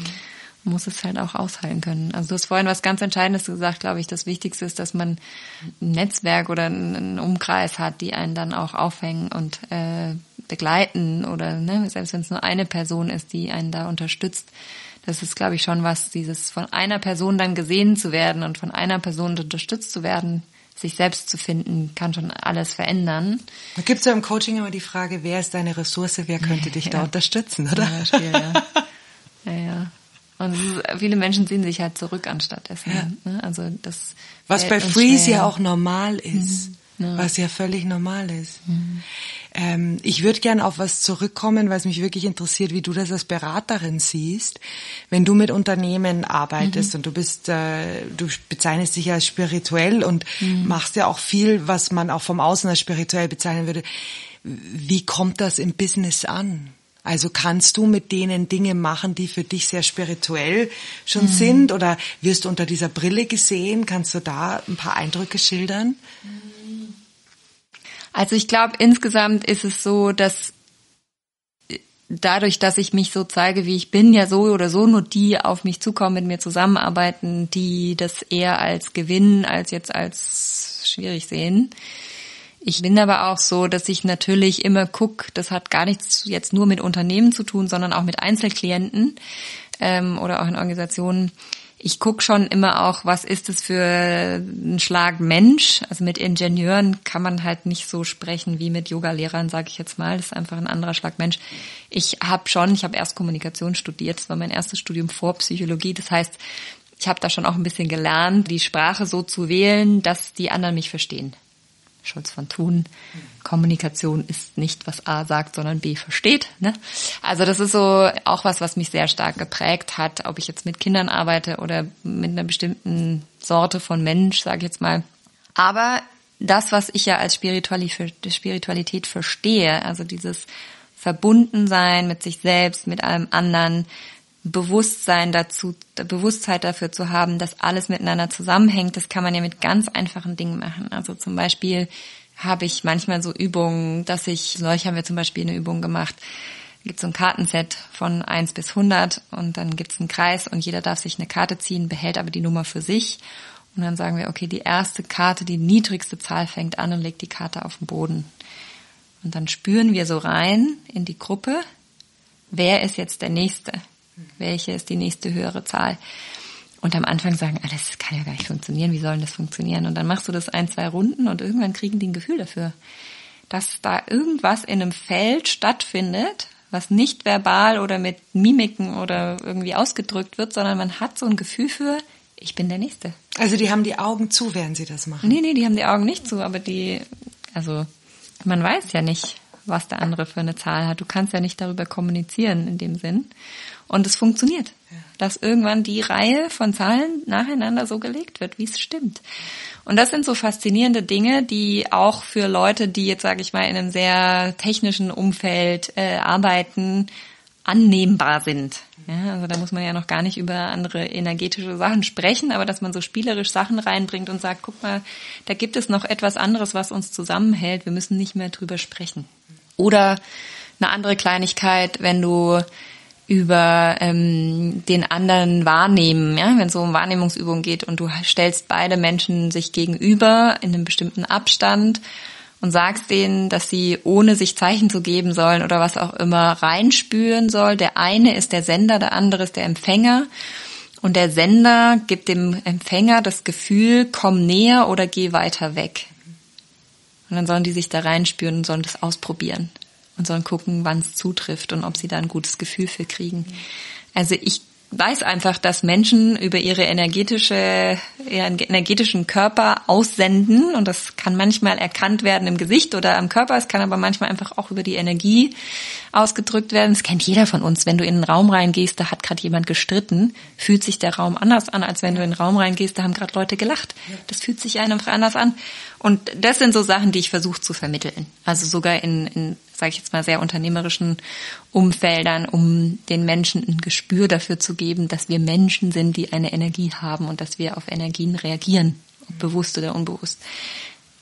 muss es halt auch aushalten können. Also du hast vorhin was ganz Entscheidendes gesagt, glaube ich. Das Wichtigste ist, dass man ein Netzwerk oder einen Umkreis hat, die einen dann auch aufhängen und äh, begleiten oder ne, selbst wenn es nur eine Person ist, die einen da unterstützt. Das ist, glaube ich, schon was, dieses von einer Person dann gesehen zu werden und von einer Person unterstützt zu werden, sich selbst zu finden, kann schon alles verändern. Da gibt es ja im Coaching immer die Frage, wer ist deine Ressource, wer könnte dich ja. da unterstützen, oder? Ja, ja. ja, ja. Und viele Menschen ziehen sich halt zurück anstatt dessen. Ja. Ne? Also das was bei Freeze ja auch normal ist, mhm. ja. was ja völlig normal ist. Mhm. Ähm, ich würde gern auf was zurückkommen, weil es mich wirklich interessiert, wie du das als Beraterin siehst, wenn du mit Unternehmen arbeitest mhm. und du bist, äh, du bezeichnest dich als spirituell und mhm. machst ja auch viel, was man auch vom Außen als spirituell bezeichnen würde. Wie kommt das im Business an? Also kannst du mit denen Dinge machen, die für dich sehr spirituell schon mhm. sind oder wirst du unter dieser Brille gesehen? Kannst du da ein paar Eindrücke schildern? Also ich glaube, insgesamt ist es so, dass dadurch, dass ich mich so zeige, wie ich bin, ja so oder so nur die auf mich zukommen, mit mir zusammenarbeiten, die das eher als Gewinn als jetzt als schwierig sehen. Ich bin aber auch so, dass ich natürlich immer guck, das hat gar nichts jetzt nur mit Unternehmen zu tun, sondern auch mit Einzelklienten ähm, oder auch in Organisationen. Ich guck schon immer auch, was ist es für ein Schlag Mensch. Also mit Ingenieuren kann man halt nicht so sprechen wie mit Yogalehrern, sage ich jetzt mal. Das ist einfach ein anderer Schlag Mensch. Ich habe schon, ich habe erst Kommunikation studiert. Das war mein erstes Studium vor Psychologie. Das heißt, ich habe da schon auch ein bisschen gelernt, die Sprache so zu wählen, dass die anderen mich verstehen. Scholz von Thun. Kommunikation ist nicht, was A sagt, sondern B versteht. Ne? Also das ist so auch was, was mich sehr stark geprägt hat, ob ich jetzt mit Kindern arbeite oder mit einer bestimmten Sorte von Mensch, sage ich jetzt mal. Aber das, was ich ja als Spiritualität verstehe, also dieses Verbundensein mit sich selbst, mit allem anderen, Bewusstsein dazu, Bewusstheit dafür zu haben, dass alles miteinander zusammenhängt, das kann man ja mit ganz einfachen Dingen machen. Also zum Beispiel habe ich manchmal so Übungen, dass ich, neulich haben wir zum Beispiel eine Übung gemacht, gibt so ein Kartenset von eins bis hundert und dann gibt es einen Kreis und jeder darf sich eine Karte ziehen, behält aber die Nummer für sich. Und dann sagen wir, okay, die erste Karte, die niedrigste Zahl fängt an und legt die Karte auf den Boden. Und dann spüren wir so rein in die Gruppe, wer ist jetzt der Nächste? Welche ist die nächste höhere Zahl. Und am Anfang sagen, ah, das kann ja gar nicht funktionieren, wie soll denn das funktionieren? Und dann machst du das ein, zwei Runden und irgendwann kriegen die ein Gefühl dafür, dass da irgendwas in einem Feld stattfindet, was nicht verbal oder mit Mimiken oder irgendwie ausgedrückt wird, sondern man hat so ein Gefühl für, ich bin der Nächste. Also die haben die Augen zu, während sie das machen? Nee, nee, die haben die Augen nicht zu, aber die, also man weiß ja nicht, was der andere für eine Zahl hat. Du kannst ja nicht darüber kommunizieren in dem Sinn. Und es funktioniert, dass irgendwann die Reihe von Zahlen nacheinander so gelegt wird, wie es stimmt. Und das sind so faszinierende Dinge, die auch für Leute, die jetzt, sage ich mal, in einem sehr technischen Umfeld äh, arbeiten, annehmbar sind. Ja, also da muss man ja noch gar nicht über andere energetische Sachen sprechen, aber dass man so spielerisch Sachen reinbringt und sagt, guck mal, da gibt es noch etwas anderes, was uns zusammenhält. Wir müssen nicht mehr drüber sprechen. Oder eine andere Kleinigkeit, wenn du über ähm, den anderen wahrnehmen, ja, wenn es so um Wahrnehmungsübungen geht und du stellst beide Menschen sich gegenüber in einem bestimmten Abstand und sagst denen, dass sie ohne sich Zeichen zu geben sollen oder was auch immer reinspüren soll. Der eine ist der Sender, der andere ist der Empfänger. Und der Sender gibt dem Empfänger das Gefühl, komm näher oder geh weiter weg. Und dann sollen die sich da reinspüren und sollen das ausprobieren und sollen gucken, wann es zutrifft und ob sie da ein gutes Gefühl für kriegen. Also ich weiß einfach, dass Menschen über ihre energetische, ihren energetischen Körper aussenden und das kann manchmal erkannt werden im Gesicht oder am Körper, es kann aber manchmal einfach auch über die Energie ausgedrückt werden. Das kennt jeder von uns. Wenn du in einen Raum reingehst, da hat gerade jemand gestritten, fühlt sich der Raum anders an, als wenn du in einen Raum reingehst, da haben gerade Leute gelacht. Das fühlt sich einfach anders an. Und das sind so Sachen, die ich versuche zu vermitteln. Also sogar in, in sage ich jetzt mal, sehr unternehmerischen Umfeldern, um den Menschen ein Gespür dafür zu geben, dass wir Menschen sind, die eine Energie haben und dass wir auf Energien reagieren, bewusst oder unbewusst.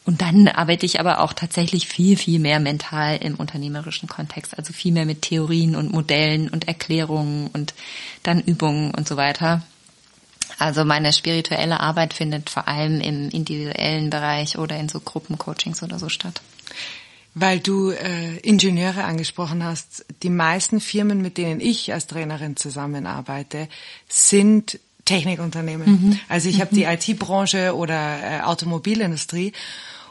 Und dann arbeite ich aber auch tatsächlich viel, viel mehr mental im unternehmerischen Kontext, also viel mehr mit Theorien und Modellen und Erklärungen und dann Übungen und so weiter. Also meine spirituelle Arbeit findet vor allem im individuellen Bereich oder in so Gruppencoachings oder so statt. Weil du äh, Ingenieure angesprochen hast, die meisten Firmen, mit denen ich als Trainerin zusammenarbeite, sind Technikunternehmen. Mhm. Also ich habe die mhm. IT-Branche oder äh, Automobilindustrie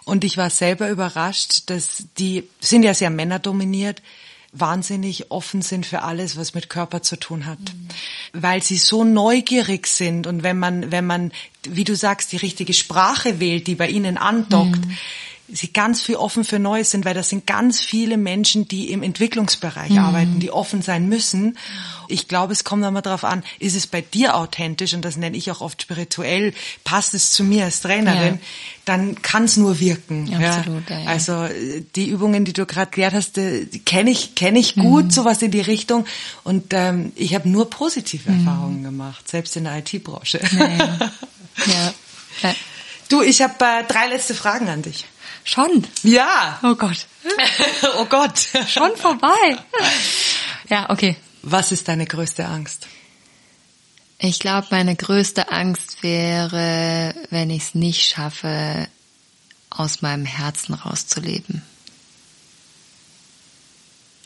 und ich war selber überrascht, dass die sind ja sehr männerdominiert, wahnsinnig offen sind für alles, was mit Körper zu tun hat, mhm. weil sie so neugierig sind und wenn man, wenn man, wie du sagst, die richtige Sprache wählt, die bei ihnen andockt, mhm sie ganz viel offen für Neues sind, weil das sind ganz viele Menschen, die im Entwicklungsbereich mhm. arbeiten, die offen sein müssen. Ich glaube, es kommt immer darauf an, ist es bei dir authentisch, und das nenne ich auch oft spirituell, passt es zu mir als Trainerin, ja. dann kann es nur wirken. Absolut, ja. Ja, also die Übungen, die du gerade gelehrt hast, kenne ich, kenne ich gut, mhm. sowas in die Richtung. Und ähm, ich habe nur positive mhm. Erfahrungen gemacht, selbst in der IT-Branche. ja. Du, ich habe äh, drei letzte Fragen an dich. Schon? Ja. Oh Gott. oh Gott. Schon vorbei. Ja, okay. Was ist deine größte Angst? Ich glaube, meine größte Angst wäre, wenn ich es nicht schaffe, aus meinem Herzen rauszuleben.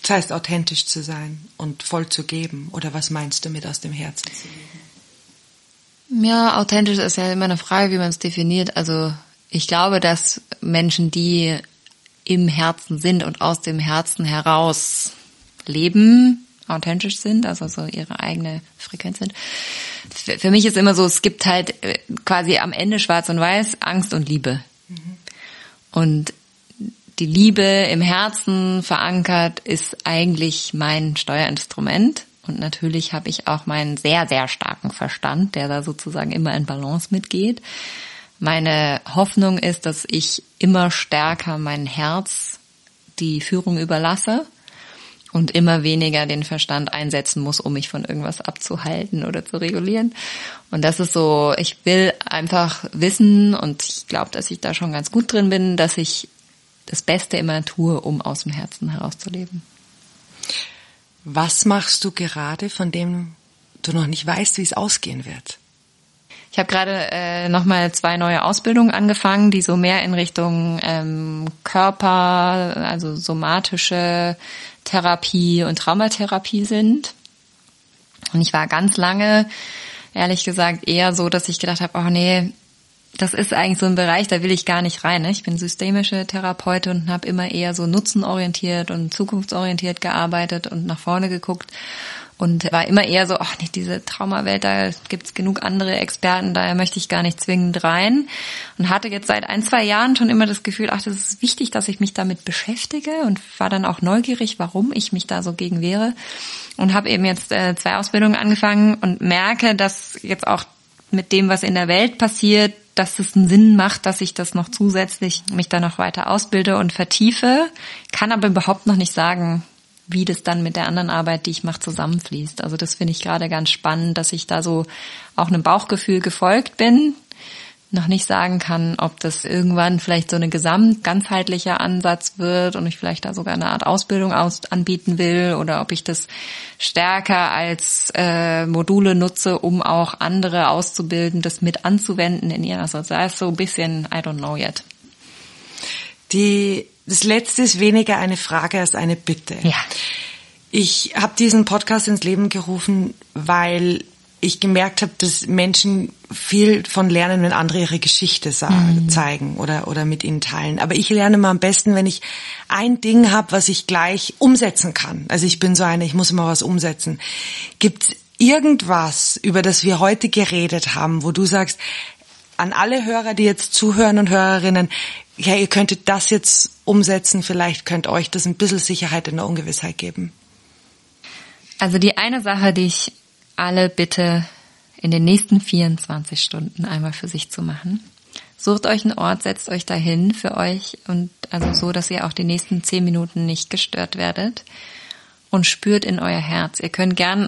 Das heißt, authentisch zu sein und voll zu geben. Oder was meinst du mit aus dem Herzen zu leben? Ja, authentisch ist ja immer eine Frage, wie man es definiert. Also ich glaube, dass Menschen, die im Herzen sind und aus dem Herzen heraus leben, authentisch sind, also so ihre eigene Frequenz sind. Für mich ist immer so, es gibt halt äh, quasi am Ende schwarz und weiß, Angst und Liebe. Mhm. Und die Liebe im Herzen verankert ist eigentlich mein Steuerinstrument. Und natürlich habe ich auch meinen sehr, sehr starken Verstand, der da sozusagen immer in Balance mitgeht. Meine Hoffnung ist, dass ich immer stärker mein Herz die Führung überlasse und immer weniger den Verstand einsetzen muss, um mich von irgendwas abzuhalten oder zu regulieren. Und das ist so, ich will einfach wissen und ich glaube, dass ich da schon ganz gut drin bin, dass ich das Beste immer tue, um aus dem Herzen herauszuleben. Was machst du gerade, von dem du noch nicht weißt, wie es ausgehen wird? Ich habe gerade äh, nochmal zwei neue Ausbildungen angefangen, die so mehr in Richtung ähm, Körper, also somatische Therapie und Traumatherapie sind. Und ich war ganz lange, ehrlich gesagt, eher so, dass ich gedacht habe, oh nee, das ist eigentlich so ein Bereich, da will ich gar nicht rein. Ne? Ich bin systemische Therapeutin und habe immer eher so nutzenorientiert und zukunftsorientiert gearbeitet und nach vorne geguckt und war immer eher so, ach nicht diese Traumawelt, da gibt's genug andere Experten, daher möchte ich gar nicht zwingend rein. Und hatte jetzt seit ein, zwei Jahren schon immer das Gefühl, ach, das ist wichtig, dass ich mich damit beschäftige und war dann auch neugierig, warum ich mich da so gegen wehre. Und habe eben jetzt äh, zwei Ausbildungen angefangen und merke, dass jetzt auch mit dem, was in der Welt passiert, dass es einen Sinn macht, dass ich das noch zusätzlich mich da noch weiter ausbilde und vertiefe, kann aber überhaupt noch nicht sagen, wie das dann mit der anderen Arbeit, die ich mache, zusammenfließt. Also das finde ich gerade ganz spannend, dass ich da so auch einem Bauchgefühl gefolgt bin, noch nicht sagen kann, ob das irgendwann vielleicht so eine gesamt ganzheitlicher Ansatz wird und ich vielleicht da sogar eine Art Ausbildung aus anbieten will oder ob ich das stärker als äh, Module nutze, um auch andere auszubilden, das mit anzuwenden in ihren Also da ist so ein bisschen, I don't know yet. Die das letzte ist weniger eine Frage als eine Bitte. Ja. Ich habe diesen Podcast ins Leben gerufen, weil ich gemerkt habe, dass Menschen viel von lernen, wenn andere ihre Geschichte mhm. zeigen oder, oder mit ihnen teilen. Aber ich lerne mal am besten, wenn ich ein Ding habe, was ich gleich umsetzen kann. Also ich bin so eine, ich muss immer was umsetzen. Gibt irgendwas, über das wir heute geredet haben, wo du sagst, an alle Hörer, die jetzt zuhören und Hörerinnen, ja, ihr könntet das jetzt umsetzen, vielleicht könnt euch das ein bisschen Sicherheit in der Ungewissheit geben. Also die eine Sache, die ich alle bitte in den nächsten 24 Stunden einmal für sich zu machen. Sucht euch einen Ort, setzt euch dahin für euch und also so, dass ihr auch die nächsten 10 Minuten nicht gestört werdet und spürt in euer Herz. Ihr könnt gern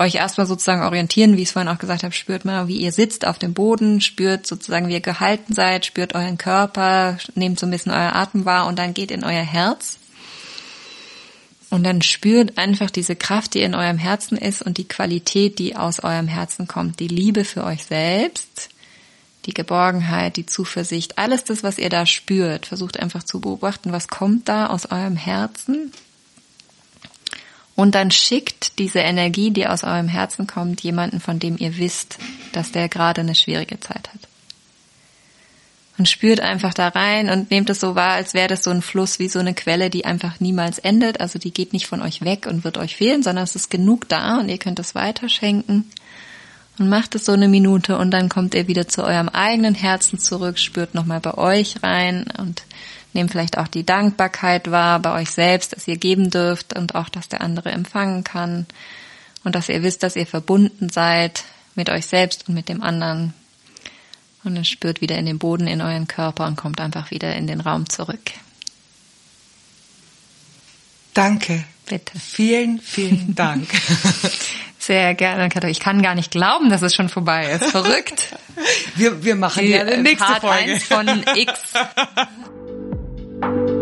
euch erstmal sozusagen orientieren, wie ich es vorhin auch gesagt habe, spürt mal, wie ihr sitzt auf dem Boden, spürt sozusagen, wie ihr gehalten seid, spürt euren Körper, nehmt so ein bisschen euer Atem wahr und dann geht in euer Herz. Und dann spürt einfach diese Kraft, die in eurem Herzen ist und die Qualität, die aus eurem Herzen kommt, die Liebe für euch selbst, die Geborgenheit, die Zuversicht, alles das, was ihr da spürt. Versucht einfach zu beobachten, was kommt da aus eurem Herzen und dann schickt diese Energie, die aus eurem Herzen kommt, jemanden, von dem ihr wisst, dass der gerade eine schwierige Zeit hat. Und spürt einfach da rein und nehmt es so wahr, als wäre das so ein Fluss wie so eine Quelle, die einfach niemals endet. Also die geht nicht von euch weg und wird euch fehlen, sondern es ist genug da und ihr könnt es weiterschenken. Und macht es so eine Minute und dann kommt ihr wieder zu eurem eigenen Herzen zurück, spürt nochmal bei euch rein und Nehmt vielleicht auch die Dankbarkeit wahr bei euch selbst, dass ihr geben dürft und auch, dass der andere empfangen kann und dass ihr wisst, dass ihr verbunden seid mit euch selbst und mit dem anderen. Und dann spürt wieder in den Boden in euren Körper und kommt einfach wieder in den Raum zurück. Danke. Bitte. Vielen, vielen Dank. Sehr gerne, Kato. Ich kann gar nicht glauben, dass es schon vorbei ist. Verrückt. Wir, wir machen Die, ja die nächste Part Folge. 1 von X. Thank you.